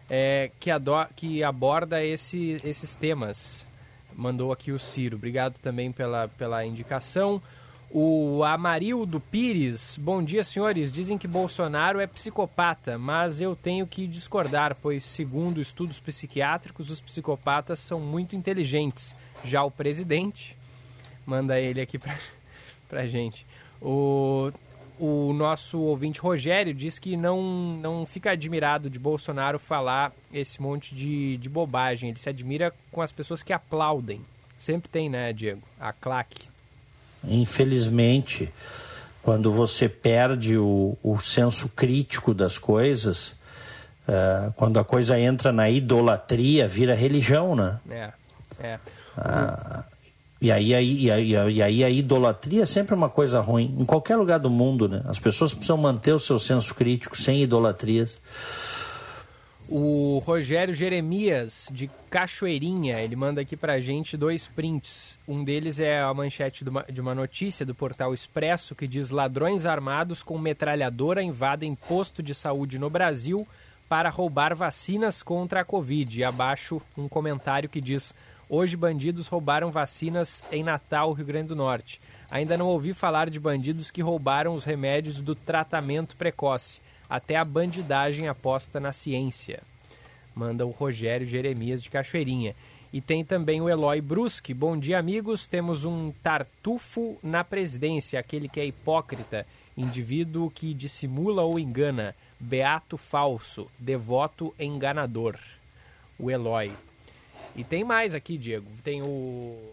é, que, que, aborda esse, esses temas. Mandou aqui o Ciro. Obrigado também pela, pela indicação. O Amarildo Pires, bom dia senhores. Dizem que Bolsonaro é psicopata, mas eu tenho que discordar, pois, segundo estudos psiquiátricos, os psicopatas são muito inteligentes. Já o presidente, manda ele aqui pra, [laughs] pra gente. O, o nosso ouvinte Rogério diz que não, não fica admirado de Bolsonaro falar esse monte de, de bobagem. Ele se admira com as pessoas que aplaudem. Sempre tem, né, Diego? A claque. Infelizmente, quando você perde o, o senso crítico das coisas, uh, quando a coisa entra na idolatria, vira religião, né? É, é. Uh, e aí, aí, e, aí, e aí a idolatria é sempre uma coisa ruim, em qualquer lugar do mundo, né? As pessoas precisam manter o seu senso crítico sem idolatrias. O Rogério Jeremias, de Cachoeirinha, ele manda aqui pra gente dois prints. Um deles é a manchete de uma notícia do portal Expresso que diz: Ladrões armados com metralhadora invadem posto de saúde no Brasil para roubar vacinas contra a Covid. E abaixo um comentário que diz: Hoje bandidos roubaram vacinas em Natal, Rio Grande do Norte. Ainda não ouvi falar de bandidos que roubaram os remédios do tratamento precoce até a bandidagem aposta na ciência. Manda o Rogério Jeremias de Cachoeirinha. E tem também o Eloy Brusque. Bom dia, amigos. Temos um tartufo na presidência, aquele que é hipócrita, indivíduo que dissimula ou engana, beato falso, devoto enganador. O Eloy. E tem mais aqui, Diego. Tem o,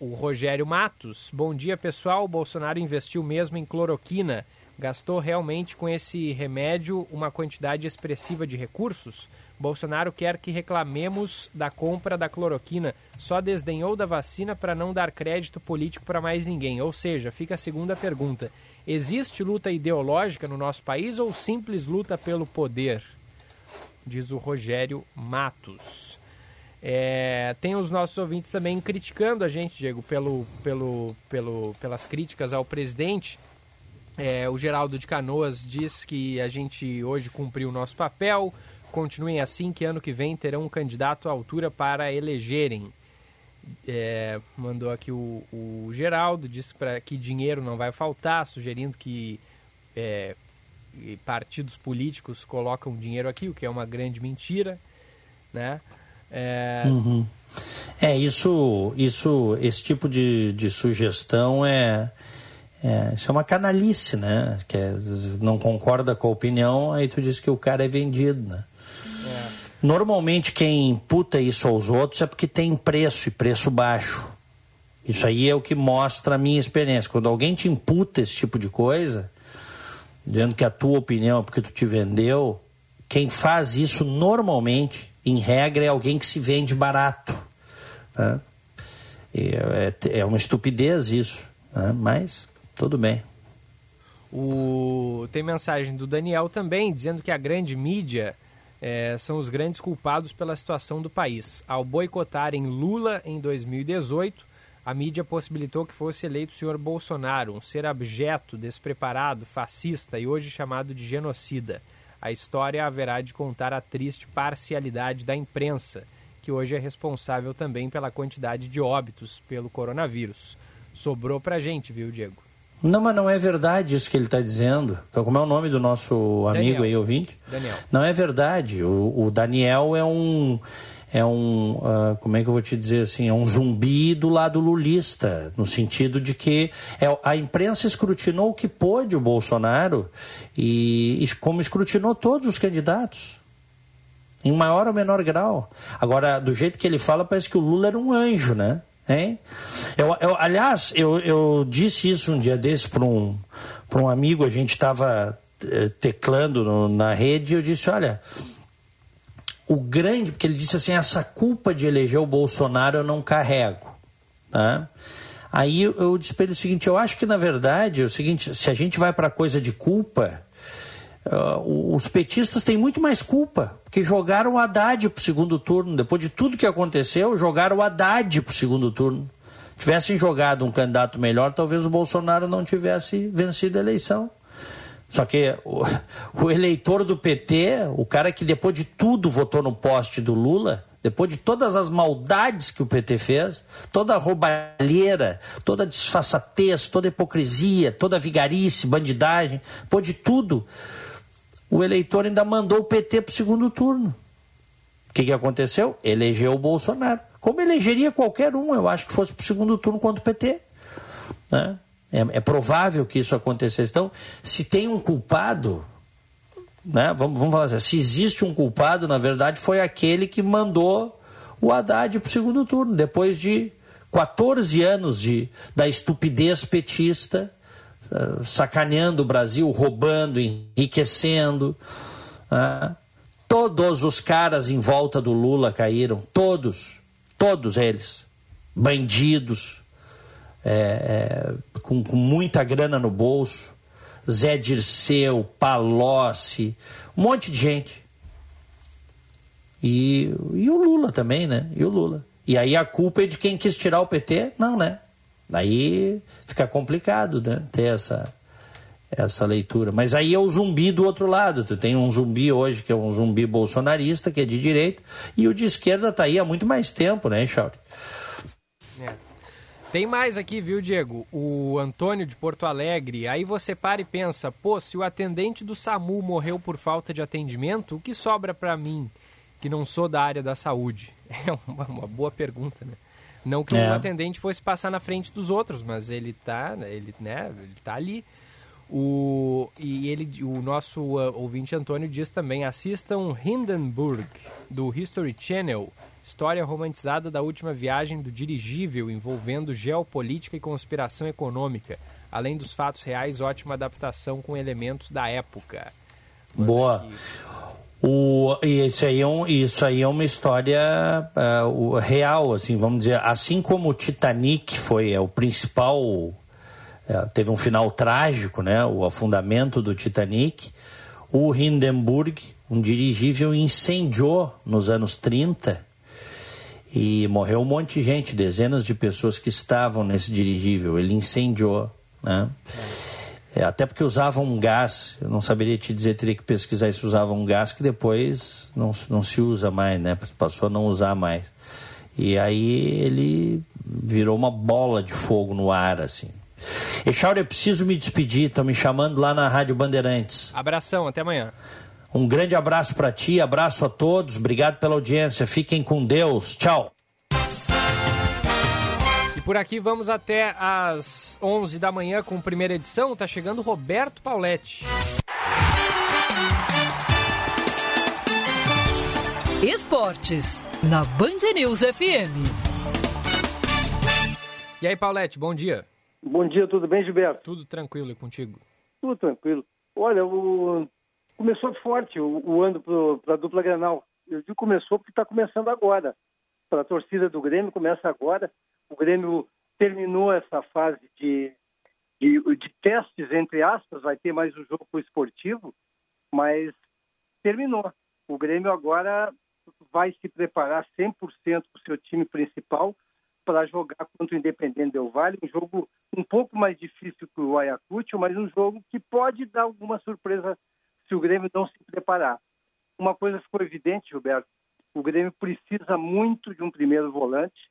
o Rogério Matos. Bom dia, pessoal. O Bolsonaro investiu mesmo em cloroquina gastou realmente com esse remédio uma quantidade expressiva de recursos? Bolsonaro quer que reclamemos da compra da cloroquina, só desdenhou da vacina para não dar crédito político para mais ninguém. Ou seja, fica a segunda pergunta: existe luta ideológica no nosso país ou simples luta pelo poder? Diz o Rogério Matos. É, tem os nossos ouvintes também criticando a gente, Diego, pelo, pelo, pelo, pelas críticas ao presidente. É, o Geraldo de Canoas diz que a gente hoje cumpriu o nosso papel. Continuem assim, que ano que vem terão um candidato à altura para elegerem. É, mandou aqui o, o Geraldo, disse pra, que dinheiro não vai faltar, sugerindo que é, partidos políticos colocam dinheiro aqui, o que é uma grande mentira, né? É, uhum. é isso, isso, esse tipo de, de sugestão é é, isso é uma canalice, né? Que é, não concorda com a opinião, aí tu diz que o cara é vendido, né? É. Normalmente quem imputa isso aos outros é porque tem preço e preço baixo. Isso aí é o que mostra a minha experiência. Quando alguém te imputa esse tipo de coisa, dizendo que a tua opinião é porque tu te vendeu, quem faz isso normalmente, em regra, é alguém que se vende barato. Né? É, é, é uma estupidez isso, né? mas tudo bem. O... Tem mensagem do Daniel também, dizendo que a grande mídia é, são os grandes culpados pela situação do país. Ao boicotarem Lula em 2018, a mídia possibilitou que fosse eleito o senhor Bolsonaro, um ser abjeto, despreparado, fascista e hoje chamado de genocida. A história haverá de contar a triste parcialidade da imprensa, que hoje é responsável também pela quantidade de óbitos pelo coronavírus. Sobrou pra gente, viu, Diego? Não, mas não é verdade isso que ele está dizendo. Então, como é o nome do nosso amigo Daniel. aí, ouvinte? Daniel. Não é verdade. O, o Daniel é um. É um. ah, como é que eu vou te dizer assim? É um zumbi do lado lulista, no sentido de que é, a imprensa escrutinou o que pôde o Bolsonaro e, e como escrutinou todos os candidatos. Em maior ou menor grau. Agora, do jeito que ele fala, parece que o Lula era um anjo, né? Hein? Eu, eu- aliás, eu, eu disse isso um dia desse para um, um amigo, a gente estava teclando no- na rede, e eu disse, olha, o grande, porque ele disse assim, essa culpa de eleger o Bolsonaro eu não carrego. Tá? Aí eu, eu disse para ele o seguinte, eu acho que na verdade é o seguinte, se a gente vai para coisa de culpa, o- os petistas têm muito mais culpa, porque jogaram o Haddad para o segundo turno. Depois de tudo que aconteceu, jogaram o Haddad para o segundo turno. Tivessem jogado um candidato melhor, talvez o Bolsonaro não tivesse vencido a eleição. Só que o, [laughs] o eleitor do PT, o cara que depois de tudo votou no poste do Lula, depois de todas as maldades que o PT fez, toda a roubalheira, toda a disfarçatez, toda a hipocrisia, toda a vigarice, bandidagem, depois de tudo, o eleitor ainda mandou o PT para o segundo turno. O que, que aconteceu? Elegeu o Bolsonaro. Como elegeria qualquer um, eu acho que fosse para o segundo turno contra o PT. Né? É, é provável que isso acontecesse. Então, se tem um culpado, né? vamos, vamos falar assim, se existe um culpado, na verdade, foi aquele que mandou o Haddad para o segundo turno, depois de 14 anos de, da estupidez petista, sacaneando o Brasil, roubando, enriquecendo. né? Todos os caras em volta do Lula caíram, todos, todos eles, bandidos, é, é, com, com muita grana no bolso, Zé Dirceu, Palocci, um monte de gente. E, e o Lula também, né? E o Lula. E aí a culpa é de quem quis tirar o PT? Não, né? Aí fica complicado, né? Ter essa, essa leitura. Mas aí é o zumbi do outro lado. Tu tem um zumbi hoje que é um zumbi bolsonarista, que é de direita, e o de esquerda tá aí há muito mais tempo, né, Chauri? Tem mais aqui, viu, Diego? O Antônio de Porto Alegre. Aí você para e pensa, pô, se o atendente do SAMU morreu por falta de atendimento, o que sobra pra mim, que não sou da área da saúde? [laughs] É uma, uma boa pergunta, né? Não que É. o atendente fosse passar na frente dos outros, mas ele tá, ele, né, ele tá ali. O, e ele, o nosso uh, ouvinte Antônio diz também: assistam Hindenburg, do History Channel, história romantizada da última viagem do dirigível envolvendo geopolítica e conspiração econômica. Além dos fatos reais, ótima adaptação com elementos da época. Boa. O, isso, aí é um, isso aí é uma história o- real, assim, vamos dizer. Assim como o Titanic foi é, o principal. é, teve um final trágico, né? O afundamento do Titanic. O Hindenburg, um dirigível, incendiou nos anos 30 e morreu um monte de gente, dezenas de pessoas que estavam nesse dirigível. Ele incendiou, né? É, até porque usavam um gás, eu não saberia te dizer, teria que pesquisar se usavam um gás que depois não, não se usa mais, né? Passou a não usar mais. E aí ele virou uma bola de fogo no ar, assim. Echauri, eu preciso me despedir, estão me chamando lá na Rádio Bandeirantes. Abração, até amanhã. Um grande abraço para ti, abraço a todos, obrigado pela audiência, fiquem com Deus, tchau. Por aqui vamos até às 11 da manhã com a primeira edição. Tá chegando Roberto Pauletti. Esportes, na Band News FM. E aí, Pauletti, bom dia. Bom dia, tudo bem, Gilberto? Tudo tranquilo e contigo? Tudo tranquilo. Olha, o... começou forte o, o ano para a dupla Granal. Eu digo começou porque está começando agora. Para a torcida do Grêmio, começa agora. O Grêmio terminou essa fase de, de, de testes, entre aspas, vai ter mais um jogo esportivo, mas terminou. O Grêmio agora vai se preparar 100% para o seu time principal para jogar contra o Independente Del Valle, um jogo um pouco mais difícil que o Ayacucho, mas um jogo que pode dar alguma surpresa se o Grêmio não se preparar. Uma coisa ficou evidente, Gilberto, o Grêmio precisa muito de um primeiro volante,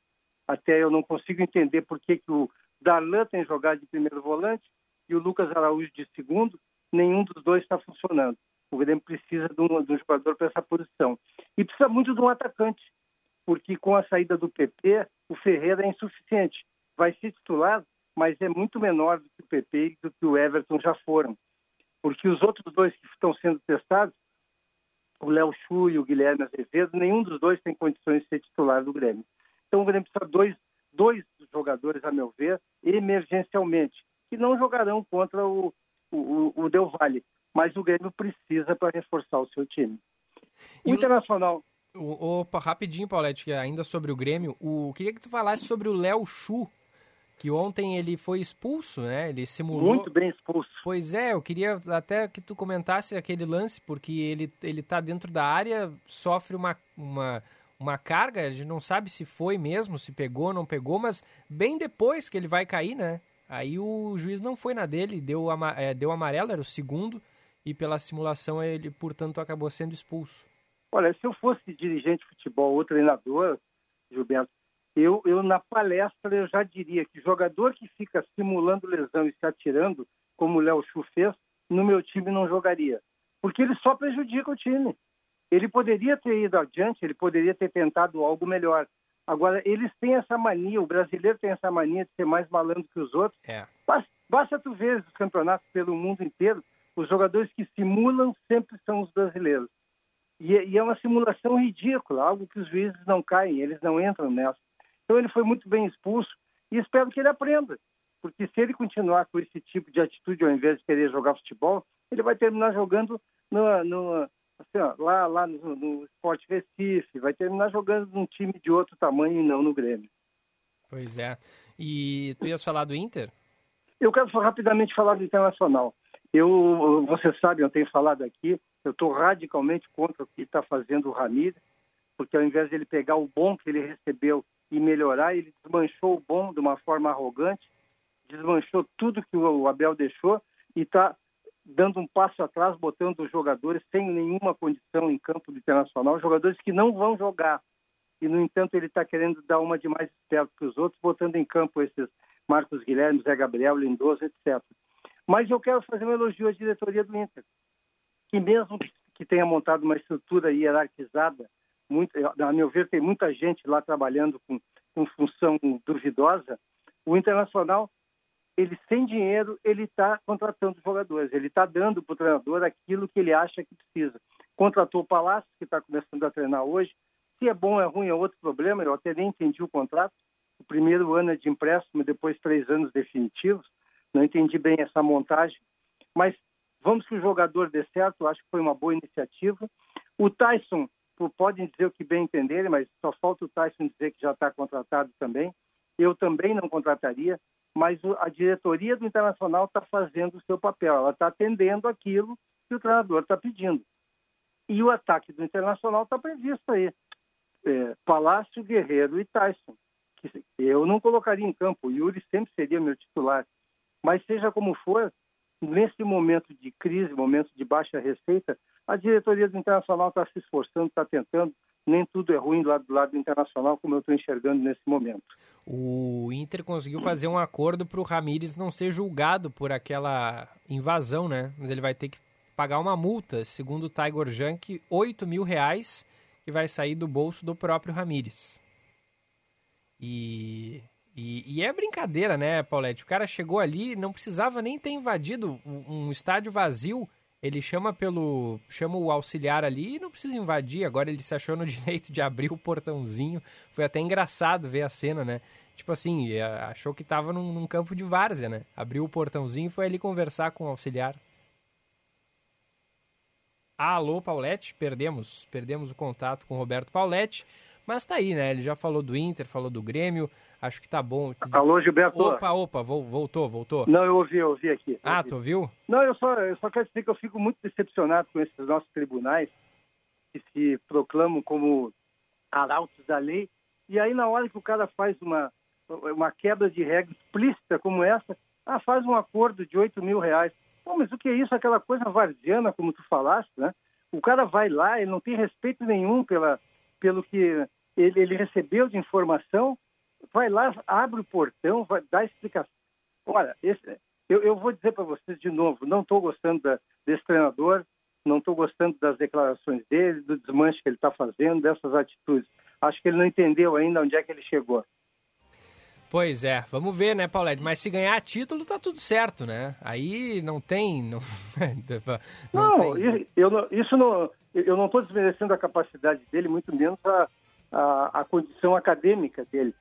até eu não consigo entender por que, que o Darlan tem jogado de primeiro volante e o Lucas Araújo de segundo, nenhum dos dois está funcionando. O Grêmio precisa de um, de um jogador para essa posição. E precisa muito de um atacante, porque com a saída do PP, o Ferreira é insuficiente. Vai ser titular, mas é muito menor do que o PP e do que o Everton já foram. Porque os outros dois que estão sendo testados, o Léo Chu e o Guilherme Azevedo, nenhum dos dois tem condições de ser titular do Grêmio. Então o Grêmio precisa de dois, dois jogadores, a meu ver, emergencialmente, que não jogarão contra o, o, o Del Valle, mas o Grêmio precisa para reforçar o seu time. O Internacional. Opa, rapidinho, Paulette, ainda sobre o Grêmio. O, queria que tu falasse sobre o Léo Chu, que ontem ele foi expulso, né? Ele simulou. Muito bem expulso. Pois é, eu queria até que tu comentasse aquele lance, porque ele, ele tá dentro da área, sofre uma, uma, uma carga, a gente não sabe se foi mesmo, se pegou ou não pegou, mas bem depois que ele vai cair, né? Aí o juiz não foi na dele, deu, é, deu amarelo, era o segundo, e pela simulação ele, portanto, acabou sendo expulso. Olha, se eu fosse dirigente de futebol ou treinador, Gilberto, eu, eu na palestra eu já diria que jogador que fica simulando lesão e se atirando, como o Léo Chu fez, no meu time não jogaria. Porque ele só prejudica o time. Ele poderia ter ido adiante, ele poderia ter tentado algo melhor. Agora, eles têm essa mania, o brasileiro tem essa mania de ser mais malandro que os outros. É. Basta, basta tu ver os campeonatos pelo mundo inteiro, os jogadores que simulam sempre são os brasileiros. E, e, é uma simulação ridícula, algo que os juízes não caem, eles não entram nessa. Então ele foi muito bem expulso e espero que ele aprenda, porque se ele continuar com esse tipo de atitude ao invés de querer jogar futebol, ele vai terminar jogando no, no assim, ó, lá, lá no, no Sport Recife, vai terminar jogando num time de outro tamanho e não no Grêmio. Pois é. E tu ias falar do Inter? Eu quero rapidamente falar do Internacional. Eu, você sabe, eu tenho falado aqui, eu estou radicalmente contra o que está fazendo o Ramírez, porque ao invés de ele pegar o bom que ele recebeu e melhorar, ele desmanchou o bom de uma forma arrogante, desmanchou tudo que o Abel deixou e está dando um passo atrás, botando os jogadores sem nenhuma condição em campo do internacional, jogadores que não vão jogar. E, no entanto, ele está querendo dar uma de mais esperto que os outros, botando em campo esses Marcos Guilherme, Zé Gabriel, Lindoso, etc. Mas eu quero fazer um elogio à diretoria do Inter, que mesmo que tenha montado uma estrutura hierarquizada, muito, a meu ver, tem muita gente lá trabalhando com, com função duvidosa, o Internacional, ele sem dinheiro, ele está contratando jogadores, ele está dando para o treinador aquilo que ele acha que precisa. Contratou o Palácio, que está começando a treinar hoje, se é bom é ruim é outro problema, eu até nem entendi o contrato, o primeiro ano é de empréstimo, depois três anos definitivos, não entendi bem essa montagem, mas vamos que o jogador dê certo, acho que foi uma boa iniciativa. O Tyson, podem dizer o que bem entenderem, mas só falta o Tyson dizer que já está contratado também. Eu também não contrataria, mas a diretoria do Internacional está fazendo o seu papel, ela está atendendo aquilo que o treinador está pedindo. E o ataque do Internacional está previsto aí. É, Palácio, Guerreiro e Tyson. Que eu não colocaria em campo, o Yuri sempre seria meu titular. Mas seja como for, nesse momento de crise, momento de baixa receita, a diretoria do Internacional está se esforçando, está tentando. Nem tudo é ruim do lado, do lado internacional, como eu estou enxergando nesse momento. O Inter conseguiu fazer um acordo para o Ramires não ser julgado por aquela invasão, né? Mas ele vai ter que pagar uma multa, segundo o Tiger Junk, 8 mil reais, que vai sair do bolso do próprio Ramires. E e, e, é brincadeira, né, Paulette? O cara chegou ali, não precisava nem ter invadido um, um, estádio vazio. Ele chama pelo. chama o auxiliar ali e não precisa invadir. Agora ele se achou no [laughs] direito de abrir o portãozinho. Foi até engraçado ver a cena, né? Tipo assim, é, achou que tava num, num campo de várzea, né? Abriu o portãozinho e foi ali conversar com o auxiliar. Alô, Paulette, perdemos, perdemos o contato com o Roberto Paulette, mas tá aí, né? Ele já falou do Inter, falou do Grêmio, Acho que tá bom. Alô, Gilberto. Opa, opa, voltou, voltou. Não, eu ouvi, eu ouvi aqui. Eu ah, ouvi. tu ouviu? Não, eu só, eu só quero dizer que eu fico muito decepcionado com esses nossos tribunais que se proclamam como arautos da lei. E aí, na hora que o cara faz uma, uma quebra de regra explícita como essa, ah, faz um acordo de 8 mil reais. Pô, mas o que é isso? Aquela coisa varziana, como tu falaste, né? O cara vai lá, ele não tem respeito nenhum pela, pelo que ele, ele recebeu de informação vai lá, abre o portão, vai dar explicação. Olha, esse, Eu, eu vou dizer para vocês de novo, não estou gostando da, desse treinador, não estou gostando das declarações dele, do desmanche que ele está fazendo, dessas atitudes. Acho que ele não entendeu ainda onde é que ele chegou. Pois é, vamos ver, né, Paulette? Mas se ganhar título, tá tudo certo, né? Aí não tem. Não, [laughs] não, não tem... Eu, isso não, eu não estou desmerecendo a capacidade dele, muito menos a, a, a condição acadêmica dele.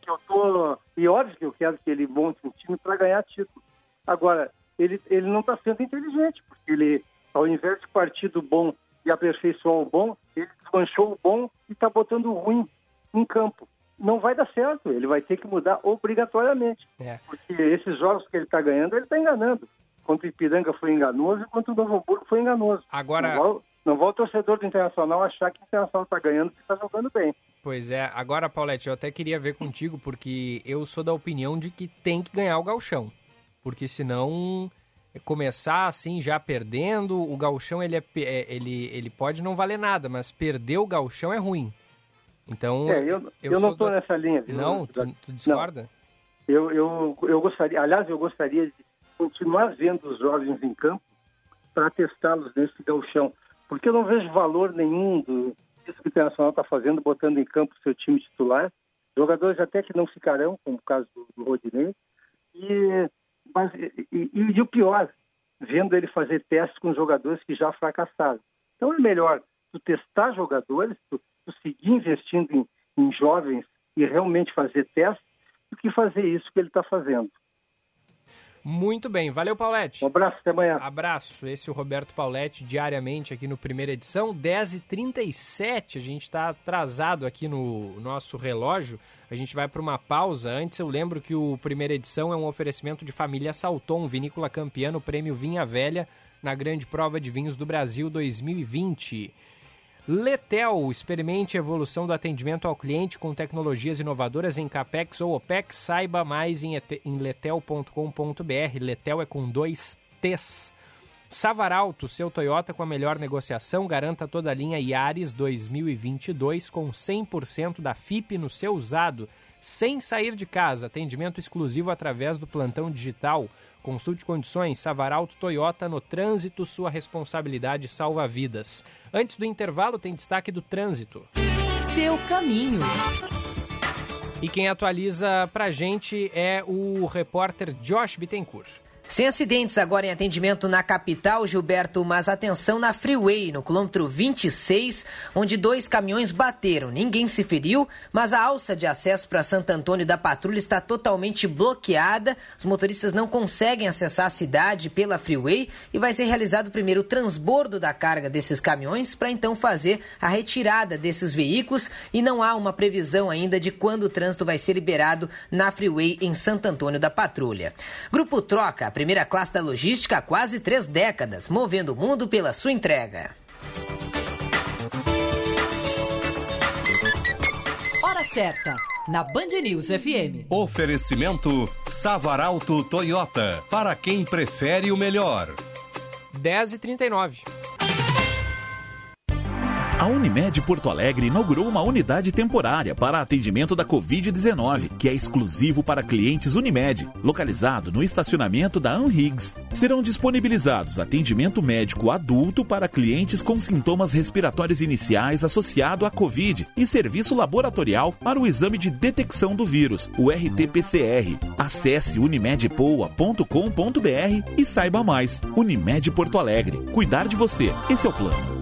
Que eu tô, e óbvio que eu quero que ele monte um time para ganhar título. Agora, ele, ele não está sendo inteligente, porque ele, ao invés de partir do bom e aperfeiçoar o bom, ele desmanchou o bom e está botando o ruim em campo não vai dar certo. Ele vai ter que mudar obrigatoriamente. É. Porque esses jogos que ele está ganhando, ele está enganando. Contra o Ipiranga foi enganoso e contra o Novo Hamburgo foi enganoso. Agora. Vai, não vai o torcedor do Internacional achar que o Internacional está ganhando e está jogando bem. Pois é. Agora, Paulette, eu até queria ver contigo, porque eu sou da opinião de que tem que ganhar o galchão. Porque senão começar assim já perdendo, o galchão ele, é, é, ele, ele pode não valer nada, mas perder o galchão é ruim. Então, é, eu, eu, eu não estou nessa linha. Viu? Não, tu, tu discorda? Não. Eu, eu, eu gostaria, aliás, eu gostaria de continuar vendo os jovens em campo para testá-los nesse galchão, porque eu não vejo valor nenhum do isso que o Internacional está fazendo, botando em campo o seu time titular, jogadores até que não ficarão, como o caso do, do Rodinei, e, mas, e, e, e o pior, vendo ele fazer testes com jogadores que já fracassaram. Então é melhor tu testar jogadores, tu seguir investindo em, em jovens e realmente fazer testes do que fazer isso que ele está fazendo. Muito bem, valeu Paulette. Um abraço, até amanhã. Abraço, esse é o Roberto Paulette, diariamente aqui no Primeira Edição, 10h37, a gente está atrasado aqui no nosso relógio, a gente vai para uma pausa. Antes eu lembro que o Primeira Edição é um oferecimento de família Salton, vinícola campeã no prêmio Vinha Velha, na grande prova de vinhos do Brasil 2020. Letel, experimente a evolução do atendimento ao cliente com tecnologias inovadoras em CAPEX ou OPEX. Saiba mais em, em letel.com.br. Letel é com dois T's. Savaralto, seu Toyota com a melhor negociação, garanta toda a linha Yaris 2022 com 100% da FIP no seu usado, sem sair de casa. Atendimento exclusivo através do plantão digital Consulte condições, Savaralto Toyota no trânsito, sua responsabilidade salva vidas. Antes do intervalo, tem destaque do trânsito. Seu caminho. E quem atualiza pra gente é o repórter Josh Bittencourt. Sem acidentes agora em atendimento na capital, Gilberto, mas atenção na Freeway, no quilômetro 26, onde dois caminhões bateram. Ninguém se feriu, mas a alça de acesso para Santo Antônio da Patrulha está totalmente bloqueada. Os motoristas não conseguem acessar a cidade pela Freeway e vai ser realizado primeiro o transbordo da carga desses caminhões para então fazer a retirada desses veículos e não há uma previsão ainda de quando o trânsito vai ser liberado na Freeway em Santo Antônio da Patrulha. Grupo Troca, primeira classe da logística há quase três décadas, movendo o mundo pela sua entrega. Hora certa, na Band News FM. Oferecimento Savaralto Toyota, para quem prefere o melhor. 10h39. A Unimed Porto Alegre inaugurou uma unidade temporária para atendimento da Covid-19, que é exclusivo para clientes Unimed, localizado no estacionamento da Anhiggs. Serão disponibilizados atendimento médico adulto para clientes com sintomas respiratórios iniciais associado à Covid e serviço laboratorial para o exame de detecção do vírus, o RT-PCR. Acesse unimedpoa.com.br e saiba mais. Unimed Porto Alegre. Cuidar de você. Esse é o plano.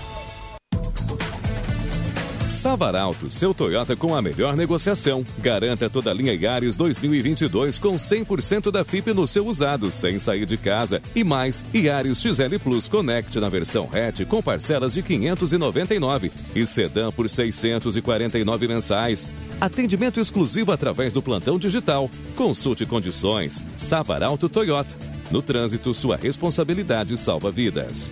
Savaralto, seu Toyota com a melhor negociação. Garanta toda a linha Yaris 2022 com 100% da FIP no seu usado, sem sair de casa. E mais, Yaris XL Plus Connect na versão hatch com parcelas de 599 e sedã por 649 mensais. Atendimento exclusivo através do plantão digital. Consulte condições. Savaralto Toyota. No trânsito, sua responsabilidade salva vidas.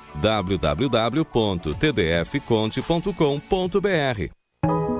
www.tdfconte.com.br.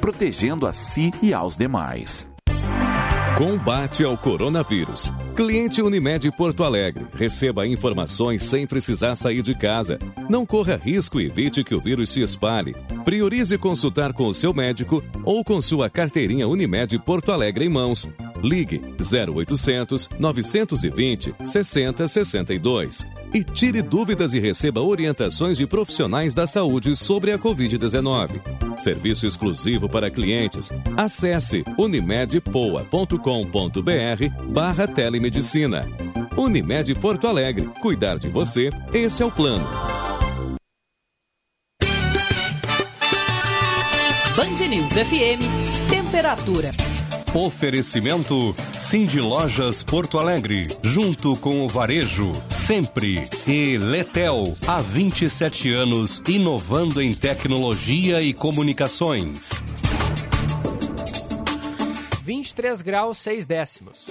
protegendo a si e aos demais. Combate ao coronavírus. Cliente Unimed Porto Alegre. Receba informações sem precisar sair de casa. Não corra risco e evite que o vírus se espalhe. Priorize consultar com o seu médico ou com sua carteirinha Unimed Porto Alegre em mãos. Ligue 0800 920 6062 e tire dúvidas e receba orientações de profissionais da saúde sobre a Covid-19. Serviço exclusivo para clientes. Acesse unimedpoa.com.br barra telemedicina. Unimed Porto Alegre. Cuidar de você, esse é o plano. Band News FM, temperatura. Oferecimento Cindy Lojas Porto Alegre, junto com o Varejo, sempre. E Letel, há 27 anos, inovando em tecnologia e comunicações. 23 graus 6 décimos.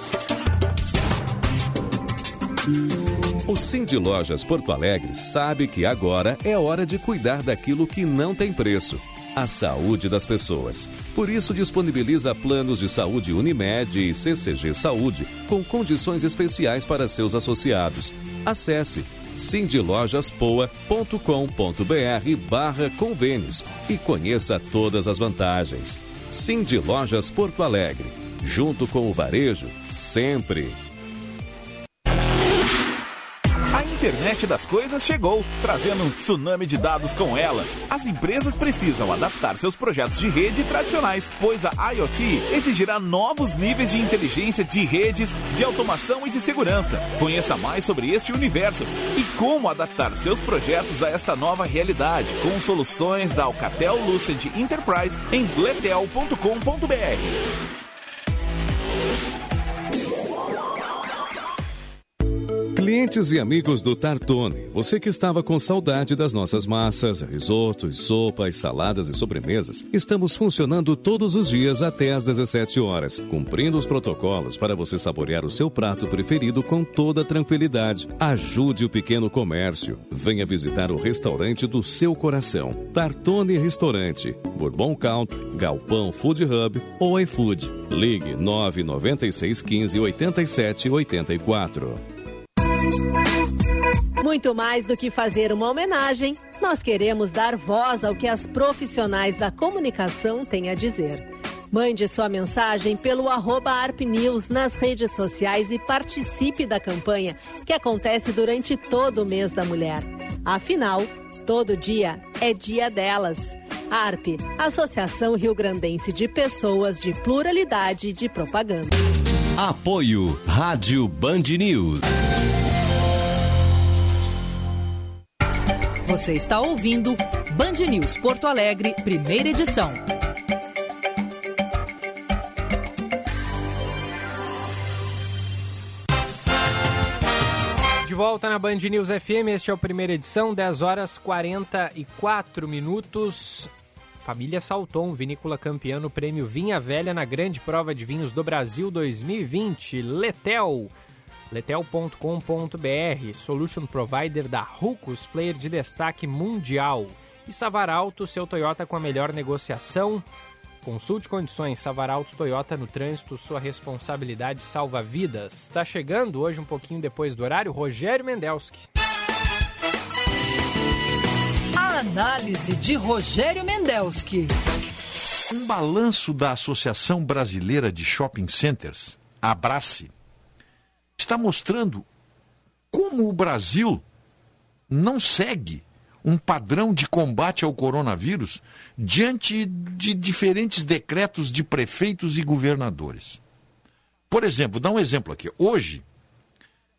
O Cindy Lojas Porto Alegre sabe que agora é hora de cuidar daquilo que não tem preço a saúde das pessoas. Por isso, disponibiliza planos de saúde Unimed e CCG Saúde com condições especiais para seus associados. Acesse cindylojaspoa.com.br barra convênios e conheça todas as vantagens. Cindy Lojas Porto Alegre, junto com o varejo, sempre. Internet das coisas chegou, trazendo um tsunami de dados com ela. As empresas precisam adaptar seus projetos de rede tradicionais, pois a IoT exigirá novos níveis de inteligência de redes, de automação e de segurança. Conheça mais sobre este universo e como adaptar seus projetos a esta nova realidade com soluções da Alcatel Lucent Enterprise em letel.com.br. Clientes e amigos do Tartone, você que estava com saudade das nossas massas, risotos, sopas, saladas e sobremesas, estamos funcionando todos os dias até às 17 horas, cumprindo os protocolos para você saborear o seu prato preferido com toda tranquilidade. Ajude o pequeno comércio. Venha visitar o restaurante do seu coração. Tartone Restaurante, Bourbon Country, Galpão Food Hub ou iFood. Ligue 996 15 87 84. Muito mais do que fazer uma homenagem, nós queremos dar voz ao que as profissionais da comunicação têm a dizer. Mande sua mensagem pelo arroba ArpNews nas redes sociais e participe da campanha que acontece durante todo o mês da mulher. Afinal, todo dia é dia delas. ARP, Associação Rio Grandense de Pessoas de Pluralidade de Propaganda. Apoio Rádio Band News. Você está ouvindo Band News Porto Alegre, primeira edição. De volta na Band News FM, este é o primeira edição, 10 horas 44 minutos. Família Salton, vinícola campeã no prêmio Vinha Velha na Grande Prova de Vinhos do Brasil 2020. Letel, letel.com.br, solution provider da Rucos, player de destaque mundial. E Savaralto, seu Toyota com a melhor negociação. Consulte condições. Savaralto Toyota no trânsito, sua responsabilidade salva vidas. Está chegando hoje, um pouquinho depois do horário, Rogério Mendelski. A análise de Rogério Mendelski. Um balanço da Associação Brasileira de Shopping Centers, Abrace, está mostrando como o Brasil não segue um padrão de combate ao coronavírus diante de diferentes decretos de prefeitos e governadores. Por exemplo, dá um exemplo aqui. Hoje,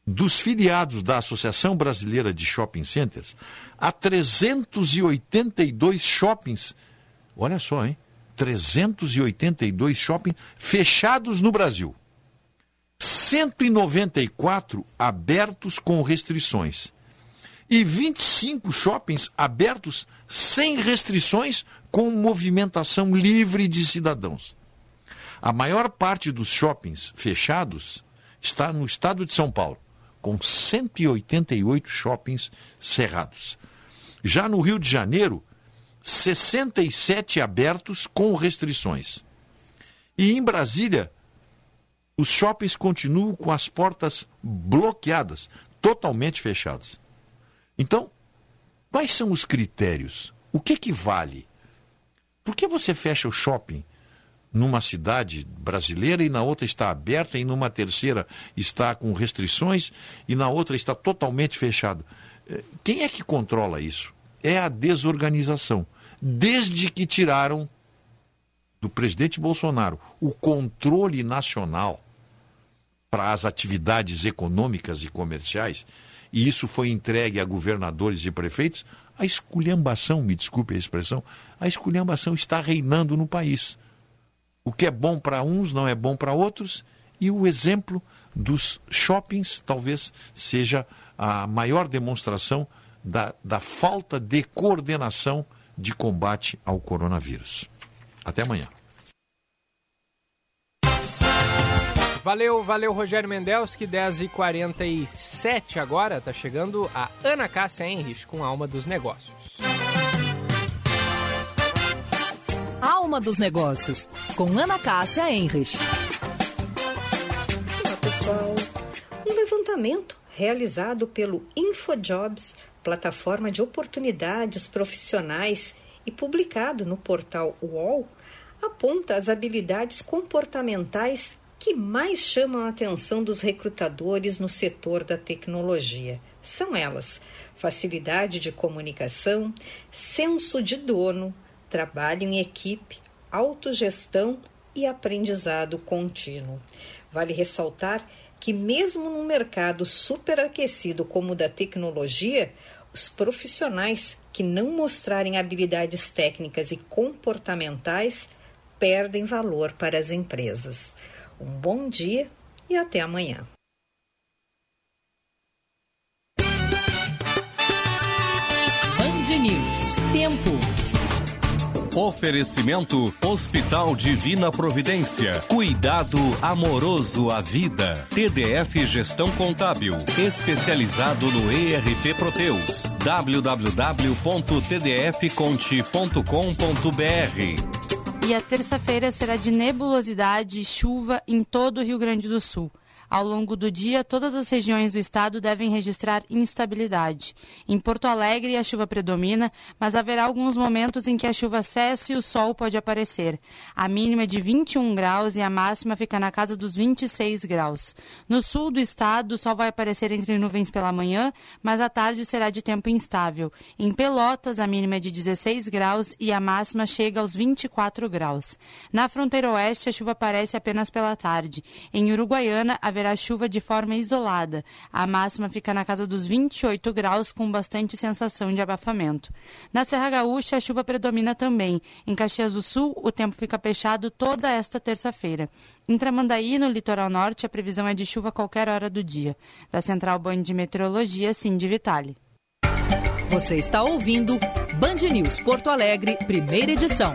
dos filiados da Associação Brasileira de Shopping Centers, há 382 shoppings, olha só, hein? 382 shoppings fechados no Brasil. 194 abertos com restrições e 25 shoppings abertos sem restrições, com movimentação livre de cidadãos. A maior parte dos shoppings fechados está no estado de São Paulo, com 188 shoppings cerrados. Já no Rio de Janeiro, 67 abertos com restrições. E em Brasília, os shoppings continuam com as portas bloqueadas, totalmente fechadas. Então, quais são os critérios? O que que vale? Por que você fecha o shopping numa cidade brasileira e na outra está aberta e numa terceira está com restrições e na outra está totalmente fechado? Eh, quem é que controla isso? É a desorganização. Desde que tiraram do presidente Bolsonaro o controle nacional para as atividades econômicas e comerciais, e isso foi entregue a governadores e prefeitos, a esculhambação, me desculpe a expressão, a esculhambação está reinando no país. O que é bom para uns não é bom para outros, e o exemplo dos shoppings talvez seja a maior demonstração da, da falta de coordenação de combate ao coronavírus. Até amanhã. Valeu, valeu Rogério Mendelski, 10h47 agora, tá chegando a Ana Cássia Henrich com Alma dos Negócios. Alma dos Negócios, com Ana Cássia Henrich. Olá pessoal, um levantamento realizado pelo InfoJobs, plataforma de oportunidades profissionais e publicado no portal UOL, aponta as habilidades comportamentais que mais chamam a atenção dos recrutadores no setor da tecnologia. São elas: facilidade de comunicação, senso de dono, trabalho em equipe, autogestão e aprendizado contínuo. Vale ressaltar que, mesmo num mercado superaquecido como o da tecnologia, os profissionais que não mostrarem habilidades técnicas e comportamentais perdem valor para as empresas. Um bom dia e até amanhã. Band News. Tempo. Oferecimento Hospital Divina Providência. Cuidado amoroso à vida. TDF Gestão Contábil. Especializado no ERP Proteus. www.tdfconte.com.br E a terça-feira será de nebulosidade e chuva em todo o Rio Grande do Sul. Ao longo do dia, todas as regiões do estado devem registrar instabilidade. Em Porto Alegre, a chuva predomina, mas haverá alguns momentos em que a chuva cesse e o sol pode aparecer. A mínima é de 21 graus e a máxima fica na casa dos 26 graus. No sul do estado, o sol vai aparecer entre nuvens pela manhã, mas à tarde será de tempo instável. Em Pelotas, a mínima é de 16 graus e a máxima chega aos 24 graus. Na fronteira oeste, a chuva aparece apenas pela tarde. Em Uruguaiana, haverá chuva de forma isolada. A máxima fica na casa dos 28 graus, com bastante sensação de abafamento. Na Serra Gaúcha, a chuva predomina também. Em Caxias do Sul, o tempo fica fechado toda esta terça-feira. Em Tramandaí, no litoral norte, a previsão é de chuva a qualquer hora do dia. Da Central Band de Meteorologia, Cindy Vitale. Você está ouvindo Band News Porto Alegre, primeira edição.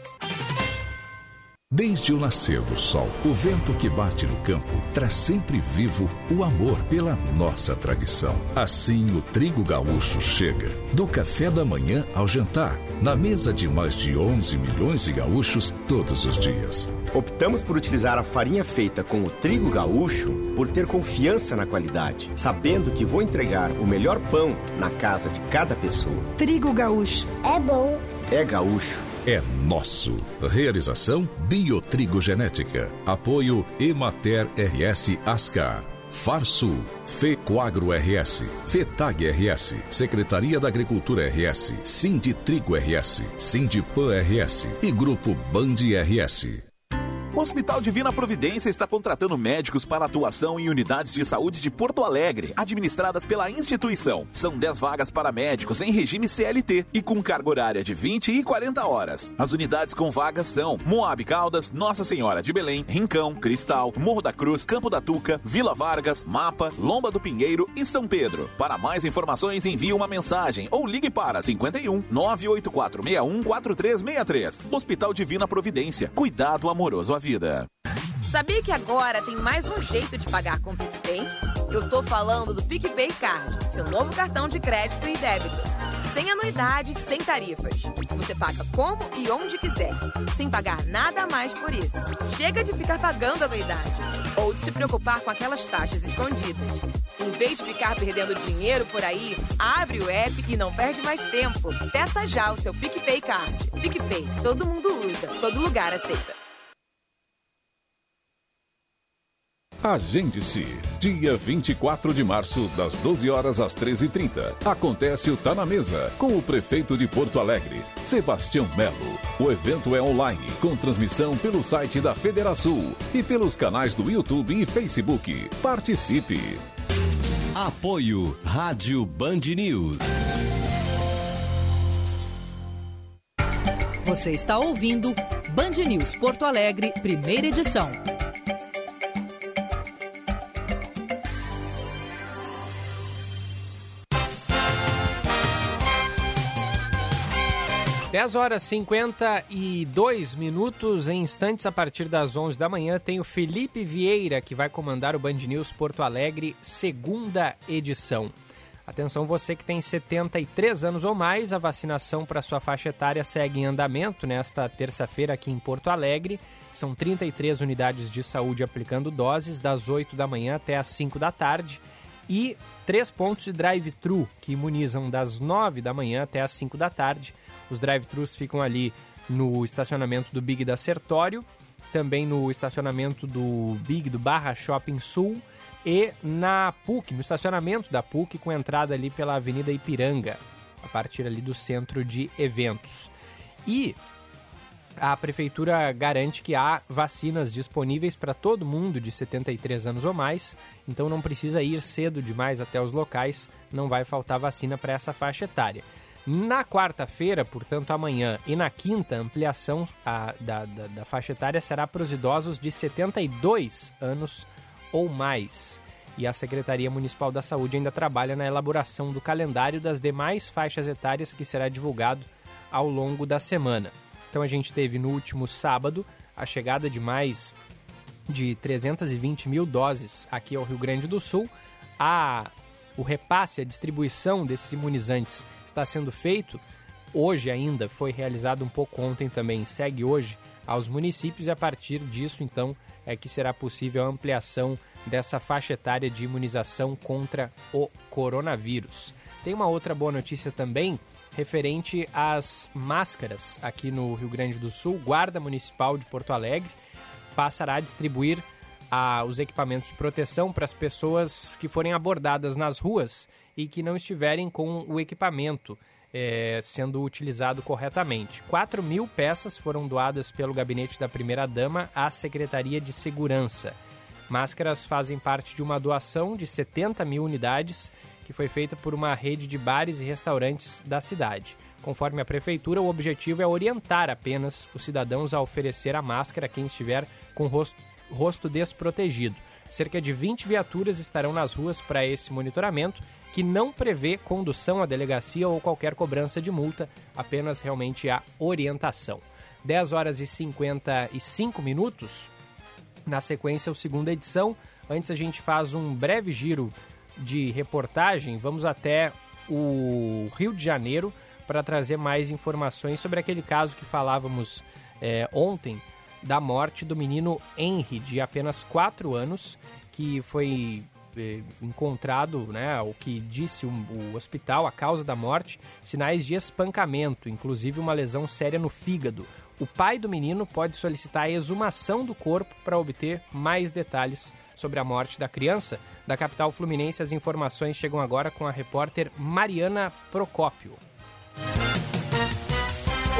Desde o nascer do sol, o vento que bate no campo traz sempre vivo o amor pela nossa tradição. Assim, o trigo gaúcho chega. Do café da manhã ao jantar, na mesa de mais de 11 milhões de gaúchos todos os dias. Optamos por utilizar a farinha feita com o trigo gaúcho por ter confiança na qualidade, sabendo que vou entregar o melhor pão na casa de cada pessoa. Trigo gaúcho. É bom. É gaúcho. É nosso. Realização Biotrigo Genética. Apoio Emater RS Ascar. Farsul, Fecoagro RS, Fetag RS, Secretaria da Agricultura RS, Sinditrigo RS, Sindipan RS e Grupo Band RS. O Hospital Divina Providência está contratando médicos para atuação em unidades de saúde de Porto Alegre, administradas pela instituição. São 10 vagas para médicos em regime CLT e com carga horária de 20 e 40 horas. As unidades com vagas são Moab Caldas, Nossa Senhora de Belém, Rincão, Cristal, Morro da Cruz, Campo da Tuca, Vila Vargas, Mapa, Lomba do Pinheiro e São Pedro. Para mais informações, envie uma mensagem ou ligue para 51 98461 4363. Hospital Divina Providência. Cuidado amoroso à vida. Sabia que agora tem mais um jeito de pagar com o PicPay? Eu tô falando do PicPay Card, seu novo cartão de crédito e débito. Sem anuidade, sem tarifas. Você paga como e onde quiser, sem pagar nada mais por isso. Chega de ficar pagando anuidade ou de se preocupar com aquelas taxas escondidas. Em vez de ficar perdendo dinheiro por aí, abre o app e não perde mais tempo. Peça já o seu PicPay Card. PicPay, todo mundo usa, todo lugar aceita. Agende-se. Dia 24 de março, das 12 horas às 13h30. Acontece o Tá na Mesa, com o prefeito de Porto Alegre, Sebastião Melo. O evento é online, com transmissão pelo site da Federação e pelos canais do YouTube e Facebook. Participe! Apoio Rádio Band News. Você está ouvindo Band News Porto Alegre, primeira edição. 10 horas 52 minutos, em instantes a partir das 11 da manhã, tem o Felipe Vieira que vai comandar o Band News Porto Alegre, segunda edição. Atenção você que tem 73 anos ou mais, a vacinação para sua faixa etária segue em andamento nesta terça-feira aqui em Porto Alegre. São 33 unidades de saúde aplicando doses das 8 da manhã até as 5 da tarde e três pontos de drive-thru que imunizam das 9 da manhã até as 5 da tarde os drive-thrus ficam ali no estacionamento do Big da Sertório, também no estacionamento do Big do Barra Shopping Sul e na PUC, no estacionamento da PUC, com entrada ali pela Avenida Ipiranga, a partir ali do centro de eventos. E a prefeitura garante que há vacinas disponíveis para todo mundo de 73 anos ou mais, então não precisa ir cedo demais até os locais, não vai faltar vacina para essa faixa etária. Na quarta-feira, portanto amanhã, e na quinta, ampliação a, da, da, da faixa etária será para os idosos de 72 anos ou mais. E a Secretaria Municipal da Saúde ainda trabalha na elaboração do calendário das demais faixas etárias que será divulgado ao longo da semana. Então a gente teve no último sábado a chegada de mais de 320 mil doses aqui ao Rio Grande do Sul. A, o repasse, a distribuição desses imunizantes está sendo feito hoje ainda, foi realizado um pouco ontem também, segue hoje aos municípios e a partir disso então é que será possível a ampliação dessa faixa etária de imunização contra o coronavírus. Tem uma outra boa notícia também referente às máscaras aqui no Rio Grande do Sul. Guarda Municipal de Porto Alegre passará a distribuir a, os equipamentos de proteção para as pessoas que forem abordadas nas ruas e que não estiverem com o equipamento é, sendo utilizado corretamente. 4 mil peças foram doadas pelo gabinete da primeira-dama à Secretaria de Segurança. Máscaras fazem parte de uma doação de 70 mil unidades que foi feita por uma rede de bares e restaurantes da cidade. Conforme a prefeitura, o objetivo é orientar apenas os cidadãos a oferecer a máscara a quem estiver com rosto rosto desprotegido. Cerca de 20 viaturas estarão nas ruas para esse monitoramento que não prevê condução à delegacia ou qualquer cobrança de multa, apenas realmente a orientação. 10 horas e 55 minutos. Na sequência, a segunda edição. Antes a gente faz um breve giro de reportagem. Vamos até o Rio de Janeiro para trazer mais informações sobre aquele caso que falávamos é, ontem da morte do menino Henry, de apenas 4 anos, que foi encontrado, né, o que disse o, o, hospital, a causa da morte, sinais de espancamento, inclusive uma lesão séria no fígado. O pai do menino pode solicitar a exumação do corpo para obter mais detalhes sobre a morte da criança. Da capital fluminense, as informações chegam agora com a repórter Mariana Procópio.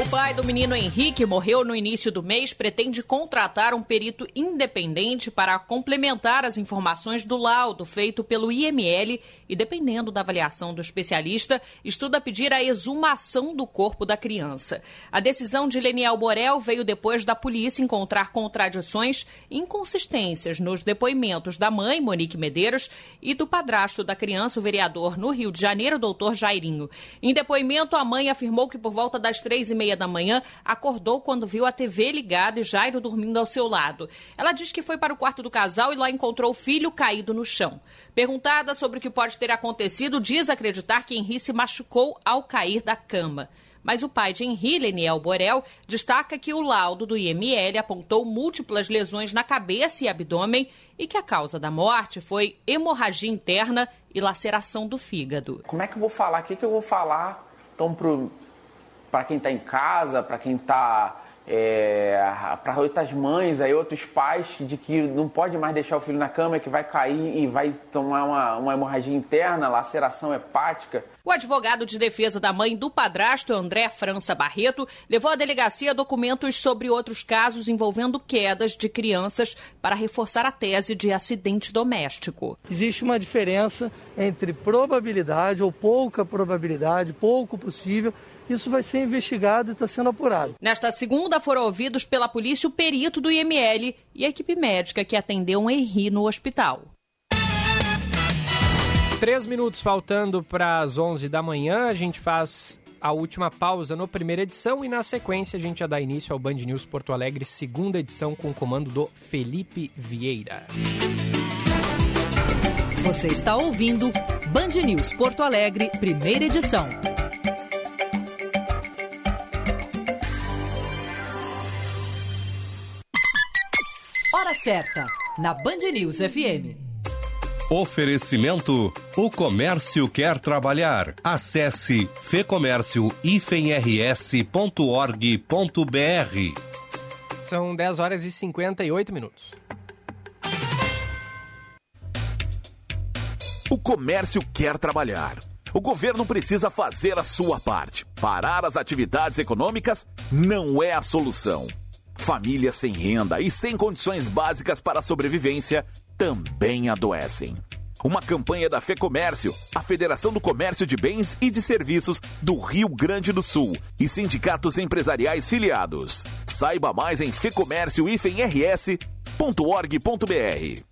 O pai do menino Henrique morreu no início do mês, pretende contratar um perito independente para complementar as informações do laudo feito pelo IML e, dependendo da avaliação do especialista, estuda pedir a exumação do corpo da criança. A decisão de Leniel Borel veio depois da polícia encontrar contradições e inconsistências nos depoimentos da mãe, Monique Medeiros, e do padrasto da criança, o vereador no Rio de Janeiro, doutor Jairinho. Em depoimento, a mãe afirmou que por volta das três e meia da manhã, acordou quando viu a TV ligada e Jairo dormindo ao seu lado. Ela diz que foi para o quarto do casal e lá encontrou o filho caído no chão. Perguntada sobre o que pode ter acontecido, diz acreditar que Henri se machucou ao cair da cama. Mas o pai de Henri, Leniel Borel, destaca que o laudo do IML apontou múltiplas lesões na cabeça e abdômen e que a causa da morte foi hemorragia interna e laceração do fígado. Como é que eu vou falar? O que, que eu vou falar então, para quem está em casa, para quem está é, para outras mães, aí outros pais de que não pode mais deixar o filho na cama, que vai cair e vai tomar uma, uma hemorragia interna, laceração hepática. O advogado de defesa da mãe do padrasto, André França Barreto, levou à delegacia documentos sobre outros casos envolvendo quedas de crianças para reforçar a tese de acidente doméstico. Existe uma diferença entre probabilidade ou pouca probabilidade, pouco possível isso vai ser investigado e está sendo apurado. Nesta segunda foram ouvidos pela polícia o perito do IML e a equipe médica que atendeu um Henri no hospital. Três minutos faltando para as 11 da manhã, a gente faz a última pausa no primeira edição e na sequência a gente já dá início ao Band News Porto Alegre, segunda edição com o comando do Felipe Vieira. Você está ouvindo Band News Porto Alegre, primeira edição. Certa, na Band News FM. Oferecimento: O Comércio Quer Trabalhar. Acesse fecomércioifenrs.org.br. São 10 horas e 58 minutos. O comércio quer trabalhar. O governo precisa fazer a sua parte. Parar as atividades econômicas não é a solução. Famílias sem renda e sem condições básicas para a sobrevivência também adoecem. Uma campanha da FEComércio, a Federação do Comércio de Bens e de Serviços do Rio Grande do Sul e sindicatos empresariais filiados. Saiba mais em fecomércio-rs.org.br.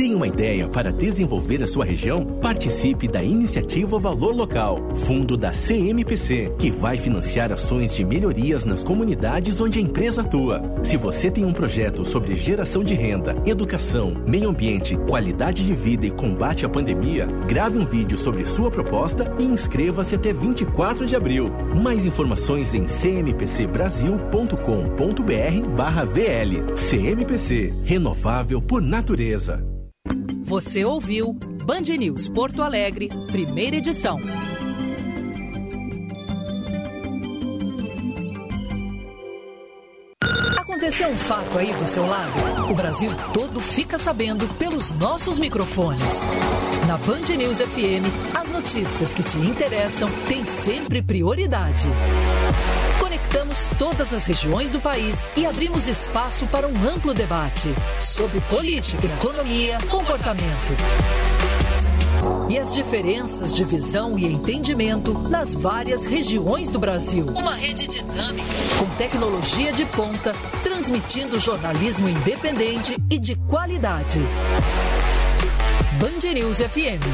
Tem uma ideia para desenvolver a sua região? Participe da iniciativa Valor Local, fundo da CMPC, que vai financiar ações de melhorias nas comunidades onde a empresa atua. Se você tem um projeto sobre geração de renda, educação, meio ambiente, qualidade de vida e combate à pandemia, grave um vídeo sobre sua proposta e inscreva-se até 24 de abril. Mais informações em cmpc.brasil.com.br/vl. CMPC, renovável por natureza. Você ouviu Band News Porto Alegre, primeira edição. Aconteceu um fato aí do seu lado? O Brasil todo fica sabendo pelos nossos microfones. Na Band News FM, as notícias que te interessam têm sempre prioridade Conectamos todas as regiões do país e abrimos espaço para um amplo debate sobre política, economia, comportamento e as diferenças de visão e entendimento nas várias regiões do Brasil. Uma rede dinâmica, com tecnologia de ponta, transmitindo jornalismo independente e de qualidade. Band News FM.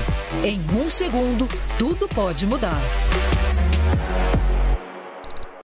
Em um segundo, tudo pode mudar.